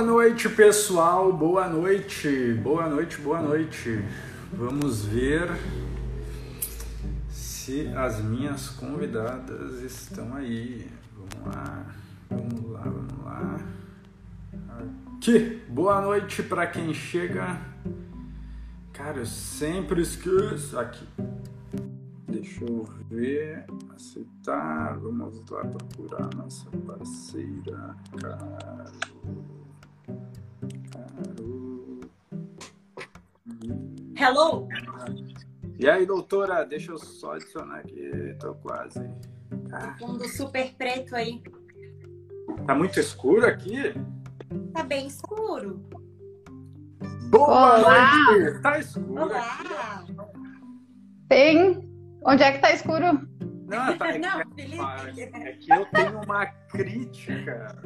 Boa noite, pessoal. Boa noite. Boa noite, boa noite. Vamos ver se as minhas convidadas estão aí. Vamos lá. Vamos lá, vamos lá. Aqui. Boa noite para quem chega. Cara, eu sempre esqueço. Aqui. Deixa eu ver. Aceitar. Vamos lá procurar nossa parceira. Caro. Hello! E aí, doutora? Deixa eu só adicionar aqui. Tô quase. Ah, Fundo super preto aí. tá muito escuro aqui? Tá bem escuro. Boa Olá! noite! Tá escuro. Olá! Tem. Onde é que tá escuro? Não, tá, é, Não, que- Felipe. é que eu tenho uma crítica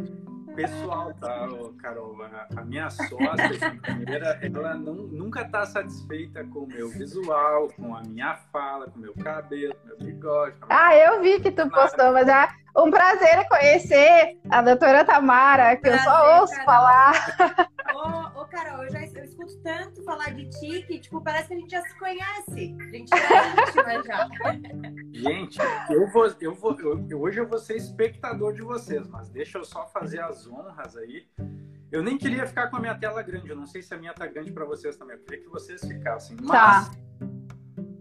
pessoal, tá, Carol? A, minha sócia de primeira, ela não, nunca tá satisfeita com o meu visual, com a minha fala, com o meu cabelo, com o meu bigode. com a minha- Ah, eu vi que tu postou, mas é um prazer conhecer a doutora Tamara, que eu só Prazer, ouço Carol. falar. Ô, ô, Carol, eu já eu escuto tanto falar de ti que, tipo, parece que a gente já se conhece. A gente já é íntima já. Gente, eu vou, eu vou, eu- hoje eu vou ser espectador de vocês, mas deixa eu só fazer as honras aí. Eu nem queria ficar com a minha tela grande, eu não sei se a minha tá grande para vocês também, eu queria que vocês ficassem. Mas Tá.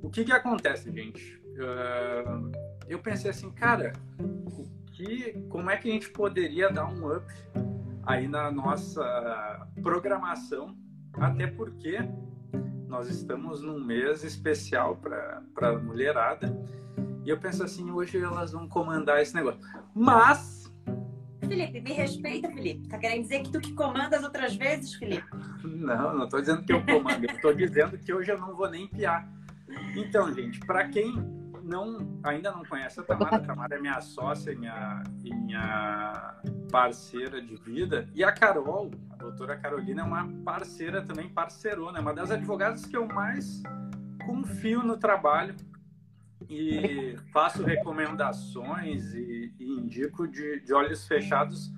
o que que acontece, gente? Ah, eu pensei assim, cara, o que, como é que a gente poderia dar um up aí na nossa programação? Até porque nós estamos num mês especial para a mulherada. E eu penso assim, hoje elas vão comandar esse negócio. Mas, Felipe, me respeita, Felipe. Tá querendo dizer que tu que comanda as outras vezes, Felipe? não, não estou dizendo que eu comando, eu estou dizendo que hoje eu não vou nem piar. Então, gente, para quem não, ainda não conhece a Tamara, a Tamara é minha sócia minha, minha parceira de vida. E a Carol, a doutora Carolina, é uma parceira também, parceirona, é uma das advogadas que eu mais confio no trabalho e faço recomendações e, e indico de, de olhos fechados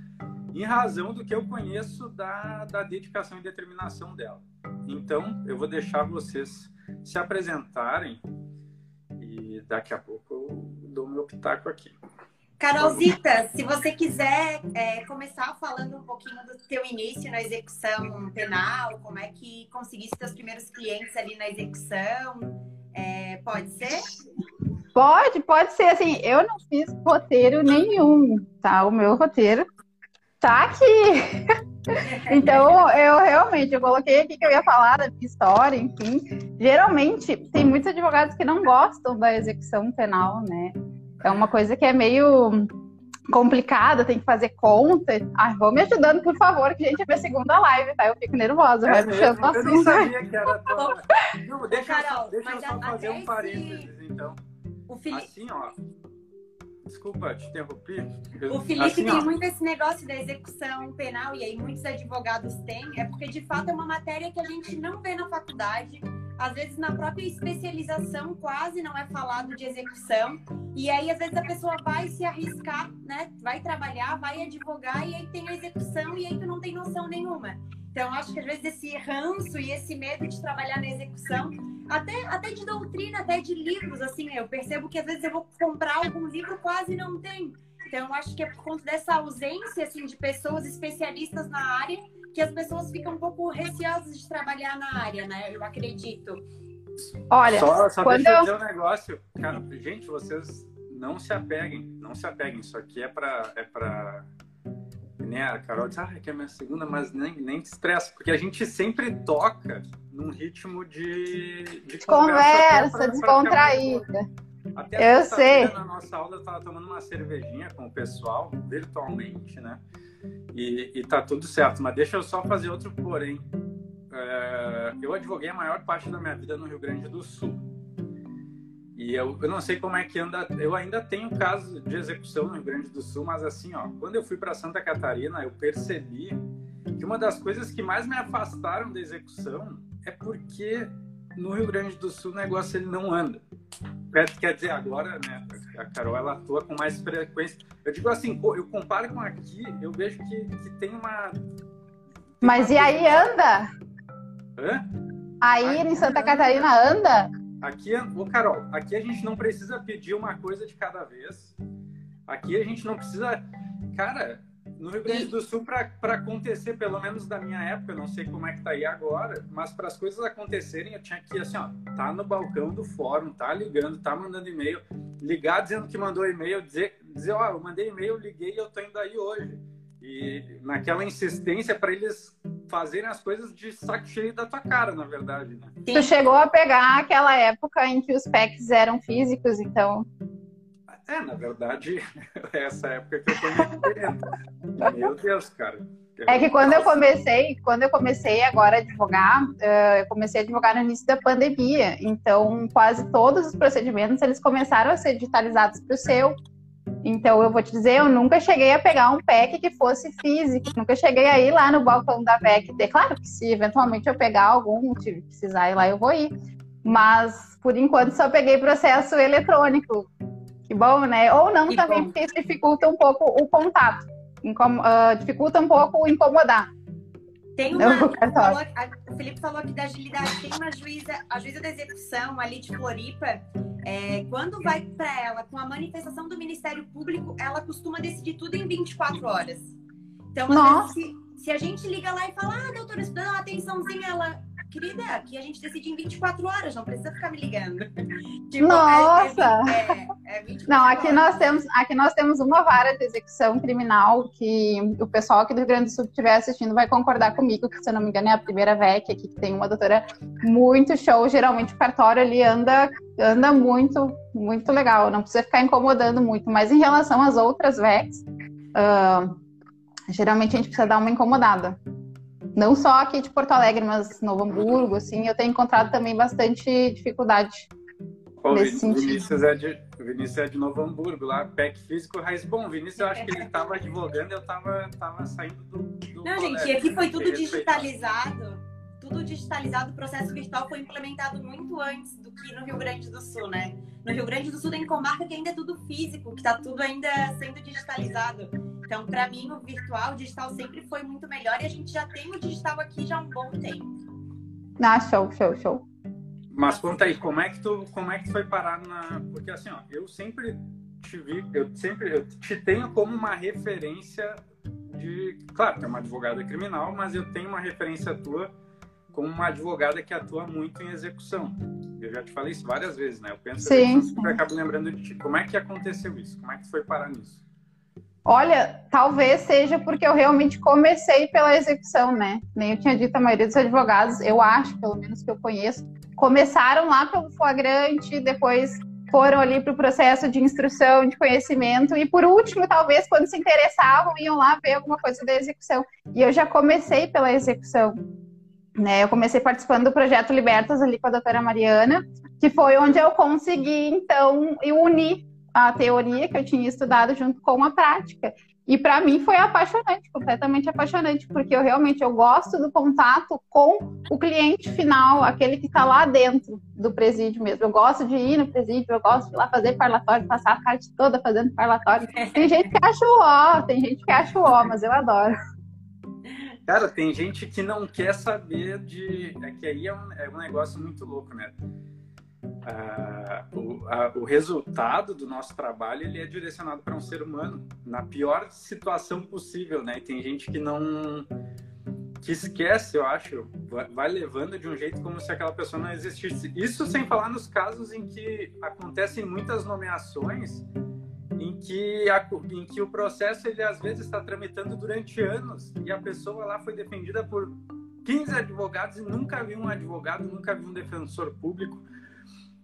em razão do que eu conheço da, da dedicação e determinação dela. Então, eu vou deixar vocês se apresentarem daqui a pouco eu dou meu pitaco aqui. Carolzita, se você quiser é, começar falando um pouquinho do teu início na execução penal, como é que conseguiste teus primeiros clientes ali na execução, é, pode ser? Pode, pode ser. Assim, eu não fiz roteiro nenhum, tá? O meu roteiro tá aqui. Então, eu realmente, eu coloquei aqui que eu ia falar da minha história, enfim. Geralmente, tem muitos advogados que não gostam da execução penal, né? É uma coisa que é meio complicada, tem que fazer conta. Ah, vou me ajudando, por favor, que gente é minha segunda live, tá? Eu fico nervosa, vai É puxando mesmo? o eu nem assunto. sabia que era tua... Não, deixa eu só, Carol, deixa eu só a- fazer um esse- parênteses, então. O Felipe, Assim, ó. Desculpa, te interrompi. O Felipe assim, tem ó, muito esse negócio da execução penal, e aí muitos advogados têm, é porque de fato é uma matéria que a gente não vê na faculdade. Às vezes na própria especialização quase não é falado de execução. E aí, às vezes, a pessoa vai se arriscar, né? Vai trabalhar, vai advogar, e aí tem a execução, e aí tu não tem noção nenhuma. Então, acho que às vezes esse ranço e esse medo de trabalhar na execução, até, até de doutrina, até de livros, assim, eu percebo que às vezes eu vou comprar algum livro, quase não tem. Então, eu acho que é por conta dessa ausência, assim, de pessoas especialistas na área, que as pessoas ficam um pouco receosas de trabalhar na área, né? Eu acredito. Olha, Só, só quando deixa eu dizer um negócio. Cara, gente, vocês não se apeguem. Não se apeguem. Isso aqui é pra. É pra... Né, a Carol diz, ah, que é minha segunda, mas nem, nem te estressa, porque a gente sempre toca num ritmo de, de conversa, descontraída. Até Eu sei. Na nossa aula eu tava tomando uma cervejinha com o pessoal, virtualmente, né? E, e tá tudo certo. Mas deixa eu só fazer outro porém. É, eu advoguei a maior parte da minha vida no Rio Grande do Sul. E eu, eu não sei como é que anda. Eu ainda tenho casos de execução no Rio Grande do Sul, mas assim, ó, quando eu fui para Santa Catarina, eu percebi que uma das coisas que mais me afastaram da execução é porque no Rio Grande do Sul o negócio ele não anda. Quer, quer dizer, agora, né, a Carol ela atua com mais frequência. Eu digo assim, eu comparo com aqui, eu vejo que, que tem uma Mas e aí anda? Hã? Aí em Santa Catarina anda? Aqui, ô Carol, aqui a gente não precisa pedir uma coisa de cada vez. Aqui a gente não precisa. Cara, no Rio Grande do Sul, para acontecer, pelo menos da minha época, eu não sei como é que tá aí agora, mas para as coisas acontecerem, eu tinha que, assim, ó, tá no balcão do fórum, tá ligando, tá mandando e-mail, ligar dizendo que mandou e-mail, dizer, dizer ó, eu mandei e-mail, liguei e eu tô indo aí hoje. E naquela insistência para eles fazerem as coisas de saco cheio da tua cara, na verdade, né? Tu chegou a pegar aquela época em que os packs eram físicos, então. É, na verdade, é essa época que eu tô me Meu Deus, cara. É que quando eu comecei, quando eu comecei agora a advogar, eh, eu comecei a advogar no início da pandemia. Então, quase todos os procedimentos eles começaram a ser digitalizados para o seu. Então, eu vou te dizer, eu nunca cheguei a pegar um PEC que fosse físico, nunca cheguei a ir lá no balcão da VEC. Claro que se eventualmente eu pegar algum, se precisar ir lá, eu vou ir. Mas, por enquanto, só peguei processo eletrônico. Que bom, né? Ou não que também, bom. porque isso dificulta um pouco o contato. Incom uh, dificulta um pouco o incomodar. Tem uma. Falou, a, o Felipe falou aqui da agilidade. Tem uma juíza, a juíza da execução ali de Floripa. É, quando vai para ela com a manifestação do Ministério Público, ela costuma decidir tudo em 24 horas. Então, se, se, a gente liga lá e fala, ah, doutora, dando uma atençãozinha, ela, querida, aqui a gente decide em 24 horas, não precisa ficar me ligando. tipo, Nossa! É, é, é não, aqui horas. nós, temos, aqui nós temos uma vara de execução criminal que o pessoal aqui do Rio Grande do Sul que estiver assistindo vai concordar comigo, que se eu não me engano é a primeira VEC aqui, que tem uma doutora muito show. Geralmente o cartório ali anda, anda muito, muito legal. Não precisa ficar incomodando muito. Mas em relação às outras VECs, uh, geralmente a gente precisa dar uma incomodada. Não só aqui de Porto Alegre, mas Novo Hamburgo, assim, eu tenho encontrado também bastante dificuldade Ô, nesse Vinícius É de, Vinícius é de Novo Hamburgo, lá, PEC físico, raiz. Bom, Vinícius, eu acho que ele estava advogando, eu estava tava saindo do, do Não, colégio, gente, aqui foi tudo digitalizado. Tudo digitalizado, o processo virtual foi implementado muito antes do que no Rio Grande do Sul, né? No Rio Grande do Sul tem comarca que ainda é tudo físico, que está tudo ainda sendo digitalizado. Então, para mim, o virtual, o digital sempre foi muito melhor e a gente já tem o digital aqui já há um bom tempo. Ah, show, show, show. Mas conta aí, como é que tu, como é que tu foi parar na. Porque assim, ó, eu sempre te vi, eu sempre eu te tenho como uma referência de. Claro, tu é uma advogada criminal, mas eu tenho uma referência tua como uma advogada que atua muito em execução. Eu já te falei isso várias vezes, né? Eu penso sim, que eu acabo lembrando de ti. Como é que aconteceu isso? Como é que tu foi parar nisso? Olha, talvez seja porque eu realmente comecei pela execução, né? Nem eu tinha dito, a maioria dos advogados, eu acho, pelo menos que eu conheço, começaram lá pelo flagrante, depois foram ali para o processo de instrução, de conhecimento, e por último, talvez, quando se interessavam, iam lá ver alguma coisa da execução. E eu já comecei pela execução. Né? Eu comecei participando do projeto Libertas ali com a doutora Mariana, que foi onde eu consegui, então, unir a teoria que eu tinha estudado junto com a prática. E para mim foi apaixonante, completamente apaixonante, porque eu realmente eu gosto do contato com o cliente final, aquele que está lá dentro do presídio mesmo. Eu gosto de ir no presídio, eu gosto de ir lá fazer parlatório, passar a tarde toda fazendo parlatório. Tem gente que acha o ó, tem gente que acha o ó, mas eu adoro. Cara, tem gente que não quer saber de. É que aí é um, é um negócio muito louco, né? O, a, o, resultado do nosso trabalho ele é direcionado para um ser humano na pior situação possível, né? E tem gente que não que esquece, eu acho, vai, vai levando de um jeito como se aquela pessoa não existisse. Isso sem falar nos casos em que acontecem muitas nomeações em que, a, em que o processo ele às vezes está tramitando durante anos e a pessoa lá foi defendida por 15 advogados e nunca viu um advogado, nunca viu um defensor público.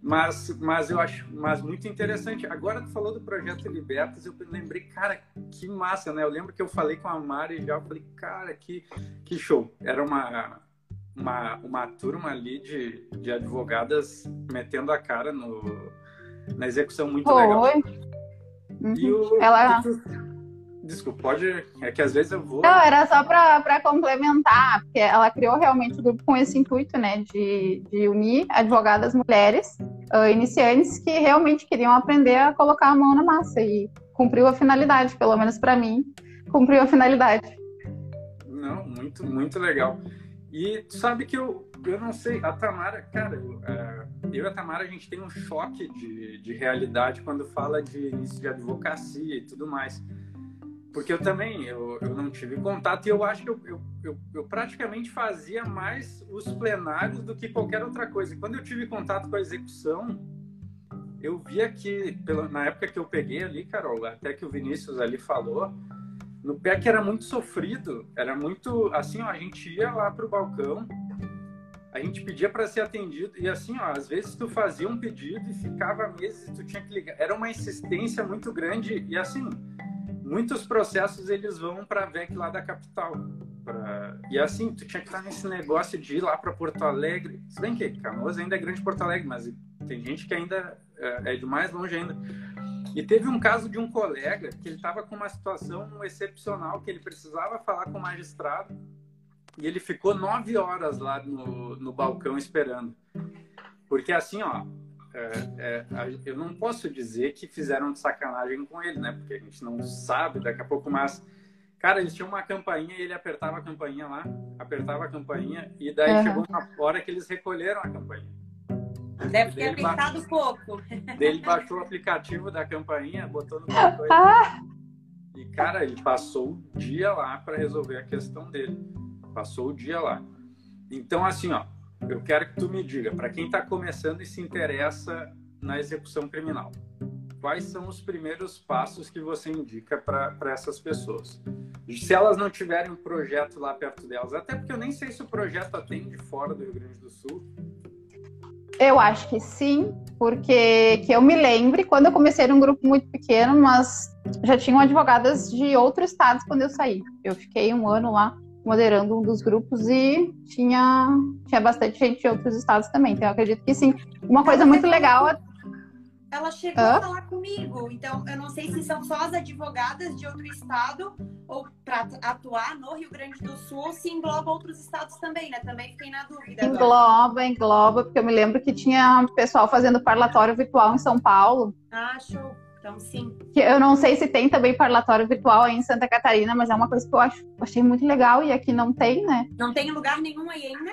Mas, mas eu acho mas muito interessante. Agora tu falou do projeto Libertas, eu lembrei, cara, que massa, né? Eu lembro que eu falei com a Mari já, eu falei, cara, que, que show. Era uma, uma, uma turma ali de, de advogadas metendo a cara no, na execução muito legal. Uhum. E o, Ela... E tu, Desculpa, pode. É que às vezes eu vou. Não, era só para complementar, porque ela criou realmente o grupo com esse intuito, né, de, de unir advogadas mulheres uh, iniciantes que realmente queriam aprender a colocar a mão na massa e cumpriu a finalidade, pelo menos para mim, cumpriu a finalidade. Não, muito, muito legal. E sabe que eu, eu não sei, a Tamara, cara, eu, uh, eu e a Tamara, a gente tem um choque de, de realidade quando fala de início de advocacia e tudo mais. Porque eu também, eu, eu não tive contato e eu acho que eu, eu, eu, eu praticamente fazia mais os plenários do que qualquer outra coisa. E quando eu tive contato com a execução, eu via que, pela, na época que eu peguei ali, Carol, até que o Vinícius ali falou, no pé que era muito sofrido, era muito assim, ó, a gente ia lá pro balcão, a gente pedia para ser atendido e assim, ó, às vezes tu fazia um pedido e ficava meses e tu tinha que ligar. Era uma insistência muito grande e assim, muitos processos eles vão para a VEC lá da capital. Pra... E assim, tu tinha que estar nesse negócio de ir lá para Porto Alegre. Se bem que Canoas ainda é grande Porto Alegre, mas tem gente que ainda é, é de mais longe ainda. E teve um caso de um colega que ele estava com uma situação excepcional, que ele precisava falar com o magistrado, e ele ficou nove horas lá no, no balcão esperando. Porque assim, ó, é, é, eu não posso dizer que fizeram de sacanagem com ele, né? Porque a gente não sabe daqui a pouco, mas. Cara, eles tinham uma campainha e ele apertava a campainha lá, apertava a campainha, e daí uhum. chegou uma hora que eles recolheram a campainha. Deve ter apertado ba... pouco. Ele baixou o aplicativo da campainha, botou no cartão. Ah. E, cara, ele passou o dia lá para resolver a questão dele. Passou o dia lá. Então, assim, ó, eu quero que tu me diga, para quem está começando e se interessa na execução criminal, quais são os primeiros passos que você indica para essas pessoas? Se elas não tiverem um projeto lá perto delas, até porque eu nem sei se o projeto atende fora do Rio Grande do Sul, eu acho que sim, porque que eu me lembre, quando eu comecei num grupo muito pequeno, mas já tinham advogadas de outros estados quando eu saí. Eu fiquei um ano lá moderando um dos grupos e tinha, tinha bastante gente de outros estados também. Então eu acredito que sim. Uma coisa muito legal ela chegou Hã? a falar comigo. Então, eu não sei se são só as advogadas de outro estado ou para atuar no Rio Grande do Sul, se engloba outros estados também, né? Também fiquei na dúvida. Engloba, agora. engloba, porque eu me lembro que tinha pessoal fazendo parlatório virtual em São Paulo. Ah, show. Então, sim. Eu não sei se tem também parlatório virtual aí em Santa Catarina, mas é uma coisa que eu acho, achei muito legal e aqui não tem, né? Não tem lugar nenhum aí ainda?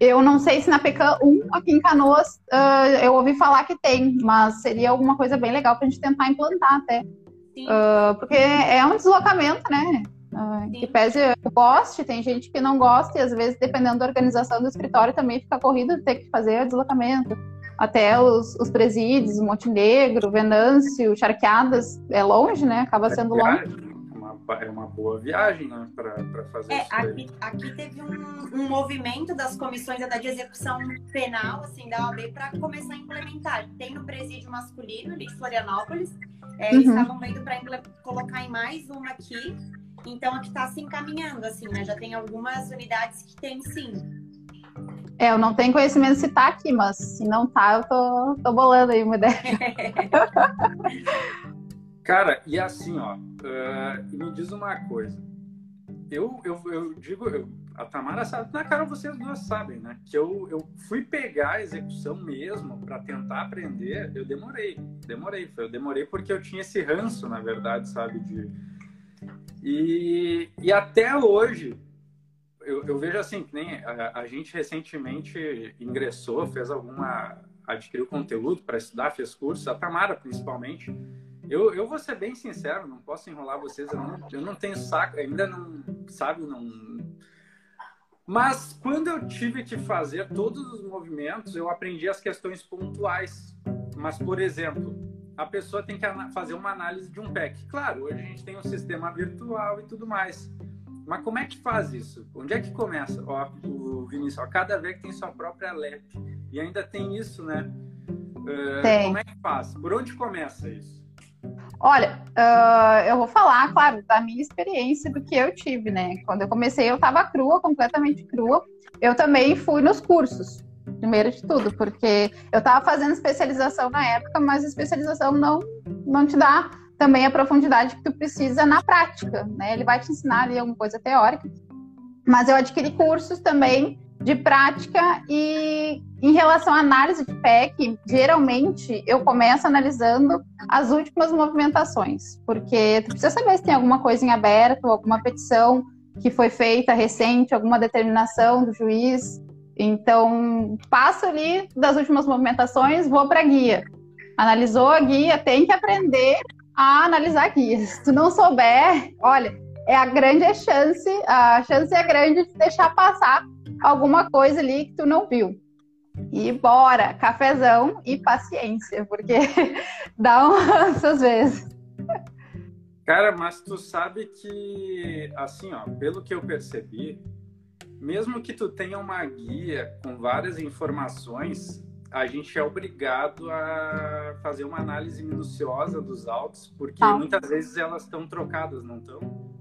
Eu não sei se na PECAM 1 aqui em Canoas uh, eu ouvi falar que tem, mas seria alguma coisa bem legal para a gente tentar implantar até. Uh, porque é um deslocamento, né? Uh, que pese goste, tem gente que não gosta, e às vezes, dependendo da organização do escritório, também fica corrido ter que fazer o deslocamento. Até os, os presídios, Montenegro, Venâncio, Charqueadas, é longe, né? Acaba sendo longe é uma boa viagem né, para fazer é, isso. Aqui, aqui, teve um, um, movimento das comissões da de execução penal, assim, da OAB, para começar a implementar. Tem no presídio masculino de Florianópolis, é, uhum. eles estavam vendo para colocar em mais uma aqui. Então aqui está se encaminhando, assim, né? Já tem algumas unidades que tem sim. É, eu não tenho conhecimento se tá aqui, mas se não tá, eu tô, tô bolando aí uma ideia. Cara, e assim, ó, uh, me diz uma coisa. Eu, eu, eu digo, eu, a Tamara sabe, na cara vocês duas sabem, né? Que eu, eu fui pegar a execução mesmo para tentar aprender, eu demorei, demorei. Eu demorei porque eu tinha esse ranço, na verdade, sabe? De... E, e até hoje, eu, eu vejo assim, que nem a, a gente recentemente ingressou, fez alguma. adquiriu conteúdo para estudar, fez curso, a Tamara principalmente. Eu, eu vou ser bem sincero, não posso enrolar vocês, eu não, eu não tenho saco, ainda não, sabe, não. Mas quando eu tive que fazer todos os movimentos, eu aprendi as questões pontuais. Mas, por exemplo, a pessoa tem que fazer uma análise de um PEC. Claro, hoje a gente tem um sistema virtual e tudo mais. Mas como é que faz isso? Onde é que começa? Ó, o Vinícius, ó, cada vez que tem sua própria LEP. E ainda tem isso, né? Uh, tem. Como é que faz? Por onde começa isso? Olha, uh, eu vou falar, claro, da minha experiência, do que eu tive, né? Quando eu comecei, eu estava crua, completamente crua. Eu também fui nos cursos, primeiro de tudo, porque eu estava fazendo especialização na época, mas especialização não, não te dá também a profundidade que tu precisa na prática, né? Ele vai te ensinar ali alguma coisa teórica, mas eu adquiri cursos também de prática e em relação à análise de PEC, geralmente eu começo analisando as últimas movimentações, porque tu precisa saber se tem alguma coisa em aberto, alguma petição que foi feita recente, alguma determinação do juiz. Então, passo ali das últimas movimentações, vou para a guia. Analisou a guia, tem que aprender a analisar a guia. Se tu não souber, olha, é a grande chance, a chance é grande de deixar passar alguma coisa ali que tu não viu. E bora, cafezão e paciência, porque dá um às vezes. Cara, mas tu sabe que, assim, ó, pelo que eu percebi, mesmo que tu tenha uma guia com várias informações, a gente é obrigado a fazer uma análise minuciosa dos autos, porque muitas vezes elas estão trocadas, não estão?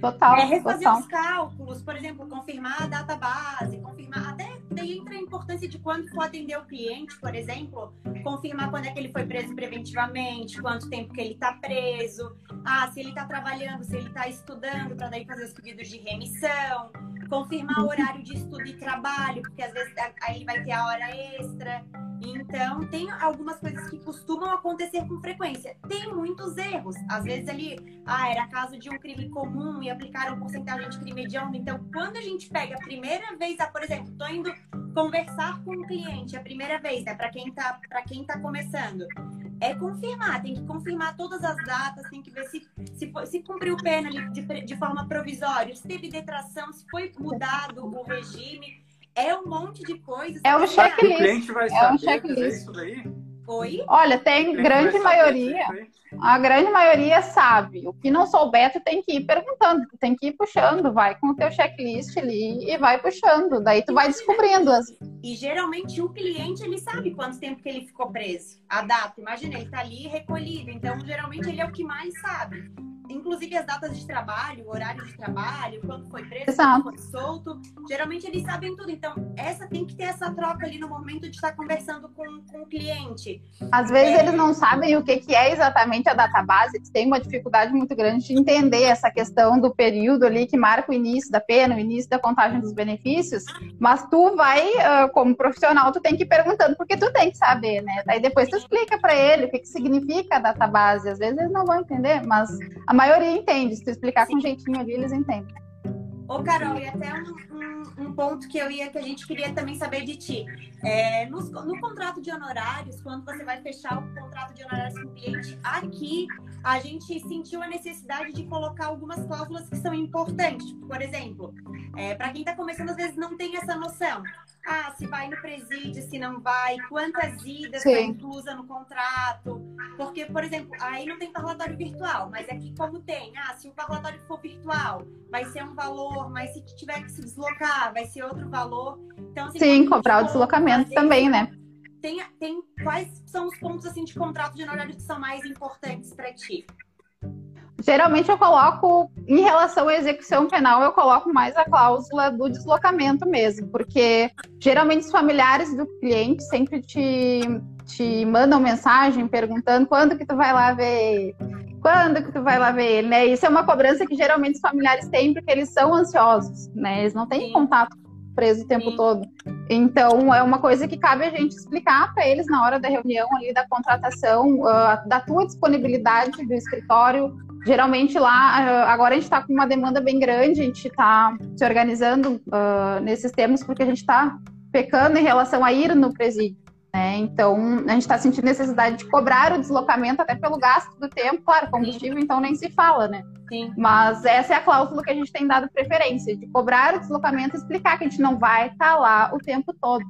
Total. É refazer total. os cálculos, por exemplo, confirmar a data base, confirmar. Até daí entra a importância de quando for atender o cliente, por exemplo, confirmar quando é que ele foi preso preventivamente, quanto tempo que ele está preso, ah, se ele está trabalhando, se ele está estudando, para daí fazer os pedidos de remissão, confirmar o horário de estudo e trabalho, porque às vezes aí ele vai ter a hora extra. Então, tem algumas coisas que costumam acontecer com frequência. Tem muitos erros. Às vezes ali, ah, era caso de um crime comum e aplicaram porcentagem de crime hediondo. Então, quando a gente pega a primeira vez, ah, por exemplo, tô indo conversar com um cliente a primeira vez, né, para quem tá para quem tá começando, é confirmar, tem que confirmar todas as datas, tem que ver se se, foi, se cumpriu pena de, de forma provisória, se teve detração, se foi mudado o regime é um monte de coisas. É um checklist. O cliente vai é um checklist. isso daí? Oi? Olha, tem grande maioria, a grande maioria sabe. O que não souber, tu tem que ir perguntando, tu tem que ir puxando, vai com o teu checklist ali e vai puxando. Daí tu vai descobrindo as. E geralmente o cliente ele sabe quanto tempo que ele ficou preso. A data, imagina, ele tá ali recolhido. Então, geralmente ele é o que mais sabe inclusive as datas de trabalho, o horário de trabalho, quando foi preso, Exato. quando foi solto. Geralmente eles sabem tudo. Então, essa tem que ter essa troca ali no momento de estar conversando com, com o cliente. Às vezes é... eles não sabem o que, que é exatamente a database, eles têm uma dificuldade muito grande de entender essa questão do período ali que marca o início da pena, o início da contagem dos benefícios, mas tu vai, como profissional, tu tem que ir perguntando, porque tu tem que saber, né? Daí depois tu explica para ele o que, que significa a database. Às vezes eles não vão entender, mas a maioria entende. Se tu explicar Sim. com jeitinho ali, eles entendem. Ô, Carol, e até um, um, um, ponto que eu ia, que a gente queria também saber de ti. É, no, no, contrato de honorários, quando você vai fechar o contrato de honorários com o cliente, aqui a gente sentiu a necessidade de colocar algumas cláusulas que são importantes. Por exemplo, é, para quem está começando, às vezes não tem essa noção. Ah, se vai no presídio, se não vai, quantas idas está inclusa no contrato. Porque, por exemplo, aí não tem parlatório virtual, mas aqui como tem, ah, se o parlatório for virtual, vai ser um valor, mas se tiver que se deslocar, vai ser outro valor. Então, assim, Sim, comprar o deslocamento também, né? Tem, tem quais são os pontos assim de contrato de honorário que são mais importantes para ti? Geralmente eu coloco, em relação à execução penal, eu coloco mais a cláusula do deslocamento mesmo, porque geralmente os familiares do cliente sempre te, te mandam mensagem perguntando quando que tu vai lá ver quando que tu vai lá ver ele, né? Isso é uma cobrança que geralmente os familiares têm porque eles são ansiosos, né? Eles não têm Sim. contato preso o tempo Sim. todo. Então, é uma coisa que cabe a gente explicar para eles na hora da reunião ali da contratação, uh, da tua disponibilidade do escritório, geralmente lá, agora a gente está com uma demanda bem grande, a gente está se organizando uh, nesses termos porque a gente está pecando em relação a ir no presídio. Né? Então, a gente está sentindo necessidade de cobrar o deslocamento até pelo gasto do tempo, claro, combustível, Sim. então nem se fala, né? Sim. Mas essa é a cláusula que a gente tem dado preferência, de cobrar o deslocamento e explicar que a gente não vai estar tá lá o tempo todo.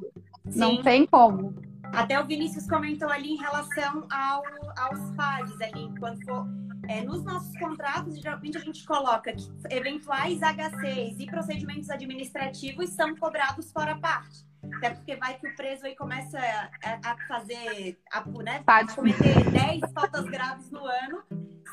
Sim. Não tem como. Até o Vinícius comentou ali em relação ao, aos PADs ali, quando for é, nos nossos contratos, geralmente a gente coloca que eventuais HCs e procedimentos administrativos são cobrados fora parte. Até porque vai que o preso aí começa a, a fazer, a, né, a cometer 10 faltas graves no ano.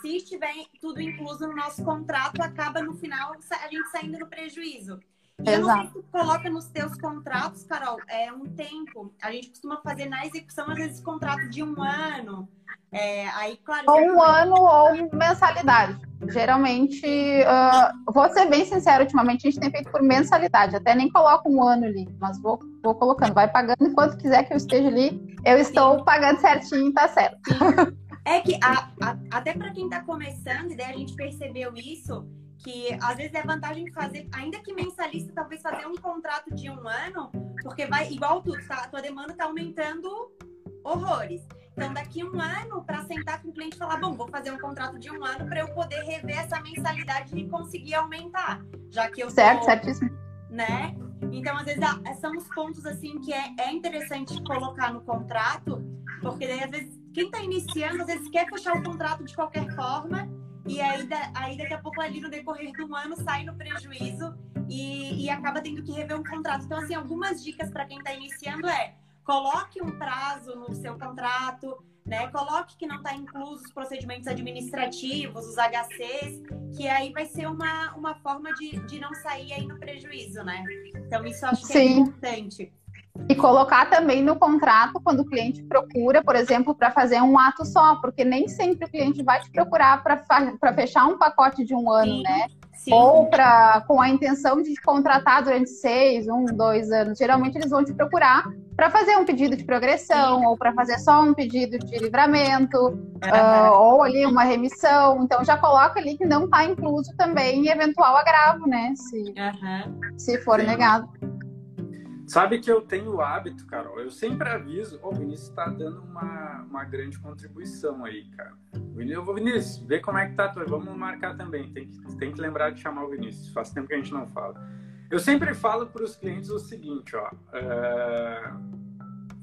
Se estiver tudo incluso no nosso contrato, acaba no final a gente saindo no prejuízo. E eu não sei se tu coloca nos teus contratos, Carol, é um tempo. A gente costuma fazer na execução, às vezes, contrato de um ano. É, aí, claro. Ou um ano ou mensalidade. Geralmente, uh, vou ser bem sincero, ultimamente a gente tem feito por mensalidade. Até nem coloco um ano ali, mas vou, vou colocando. Vai pagando enquanto quiser que eu esteja ali. Eu estou Sim. pagando certinho, tá certo. Sim. É que a, a, até para quem está começando, e daí a gente percebeu isso, que às vezes é vantagem fazer, ainda que mensalista, talvez fazer um contrato de um ano, porque vai, igual tudo, tá? a tua demanda está aumentando horrores. Então, daqui um ano, para sentar com o cliente e falar, bom, vou fazer um contrato de um ano para eu poder rever essa mensalidade e conseguir aumentar. Já que eu Certo, tô, certíssimo. Né? Então, às vezes, são os pontos assim que é, é interessante colocar no contrato, porque daí, às vezes, quem está iniciando, às vezes quer fechar o contrato de qualquer forma, e aí, aí daqui a pouco ali no decorrer do ano sai no prejuízo e, e acaba tendo que rever um contrato. Então, assim, algumas dicas para quem está iniciando é coloque um prazo no seu contrato, né? Coloque que não está incluso os procedimentos administrativos, os HCs, que aí vai ser uma, uma forma de, de não sair aí no prejuízo, né? Então, isso acho que é Sim. é importante. E colocar também no contrato quando o cliente procura, por exemplo, para fazer um ato só, porque nem sempre o cliente vai te procurar para fechar um pacote de um ano, Sim. né? Sim. Ou pra, com a intenção de te contratar durante seis, um, dois anos. Geralmente eles vão te procurar para fazer um pedido de progressão, Sim. ou para fazer só um pedido de livramento, uhum. uh, ou ali uma remissão. Então já coloca ali que não está incluso também eventual agravo, né? Se, uhum. se for Sim. negado. Sabe que eu tenho o hábito, Carol, eu sempre aviso, o Vinícius está dando uma, uma grande contribuição aí, cara. Eu vou, Vinícius, vê como é que tá, vamos marcar também, tem que, tem que lembrar de chamar o Vinícius, faz tempo que a gente não fala. Eu sempre falo para os clientes o seguinte, ó, é...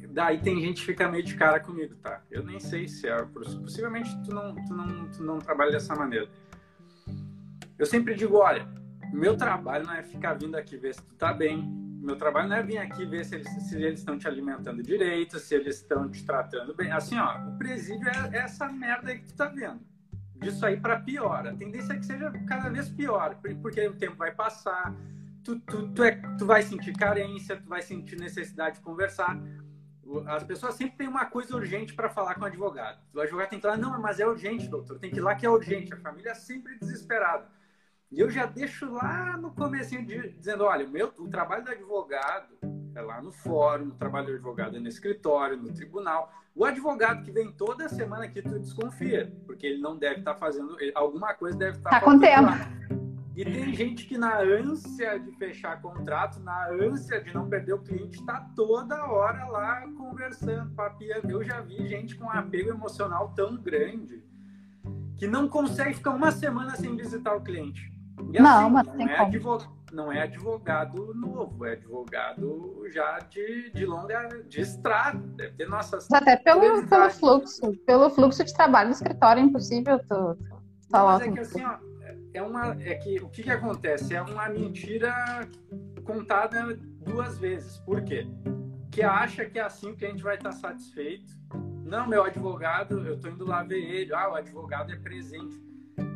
daí tem gente que fica meio de cara comigo, tá? Eu nem sei se é, possivelmente tu não, tu não, tu não trabalha dessa maneira. Eu sempre digo, olha, meu trabalho não é ficar vindo aqui ver se tu tá bem, meu trabalho não é vir aqui ver se eles, se eles estão te alimentando direito, se eles estão te tratando bem. Assim, ó, o presídio é essa merda aí que tu tá vendo. Disso aí para pior. A tendência é que seja cada vez pior, porque o tempo vai passar, tu, tu, tu, é, tu vai sentir carência, tu vai sentir necessidade de conversar. As pessoas sempre têm uma coisa urgente para falar com o advogado. O advogado tem que falar, não, mas é urgente, doutor, tem que ir lá que é urgente. A família é sempre desesperada. E eu já deixo lá no começo dizendo, olha, o, meu, o trabalho do advogado é lá no fórum, o trabalho do advogado é no escritório, no tribunal. O advogado que vem toda semana aqui, tu desconfia, porque ele não deve estar tá fazendo, alguma coisa deve estar tá tá tempo. E tem gente que na ânsia de fechar contrato, na ânsia de não perder o cliente, está toda hora lá conversando, papia. Eu já vi gente com um apego emocional tão grande que não consegue ficar uma semana sem visitar o cliente. E não, assim, mas não, é advogado, não é advogado novo, é advogado já de, de longa de estrada. Deve ter nossas. Até pelo, pelo fluxo, pelo fluxo de trabalho no escritório é impossível tu, tu falar. Mas é que assim, ó, é uma. É que o que, que acontece? É uma mentira contada duas vezes. Por quê? Que acha que é assim que a gente vai estar satisfeito. Não, meu advogado, eu estou indo lá ver ele. Ah, o advogado é presente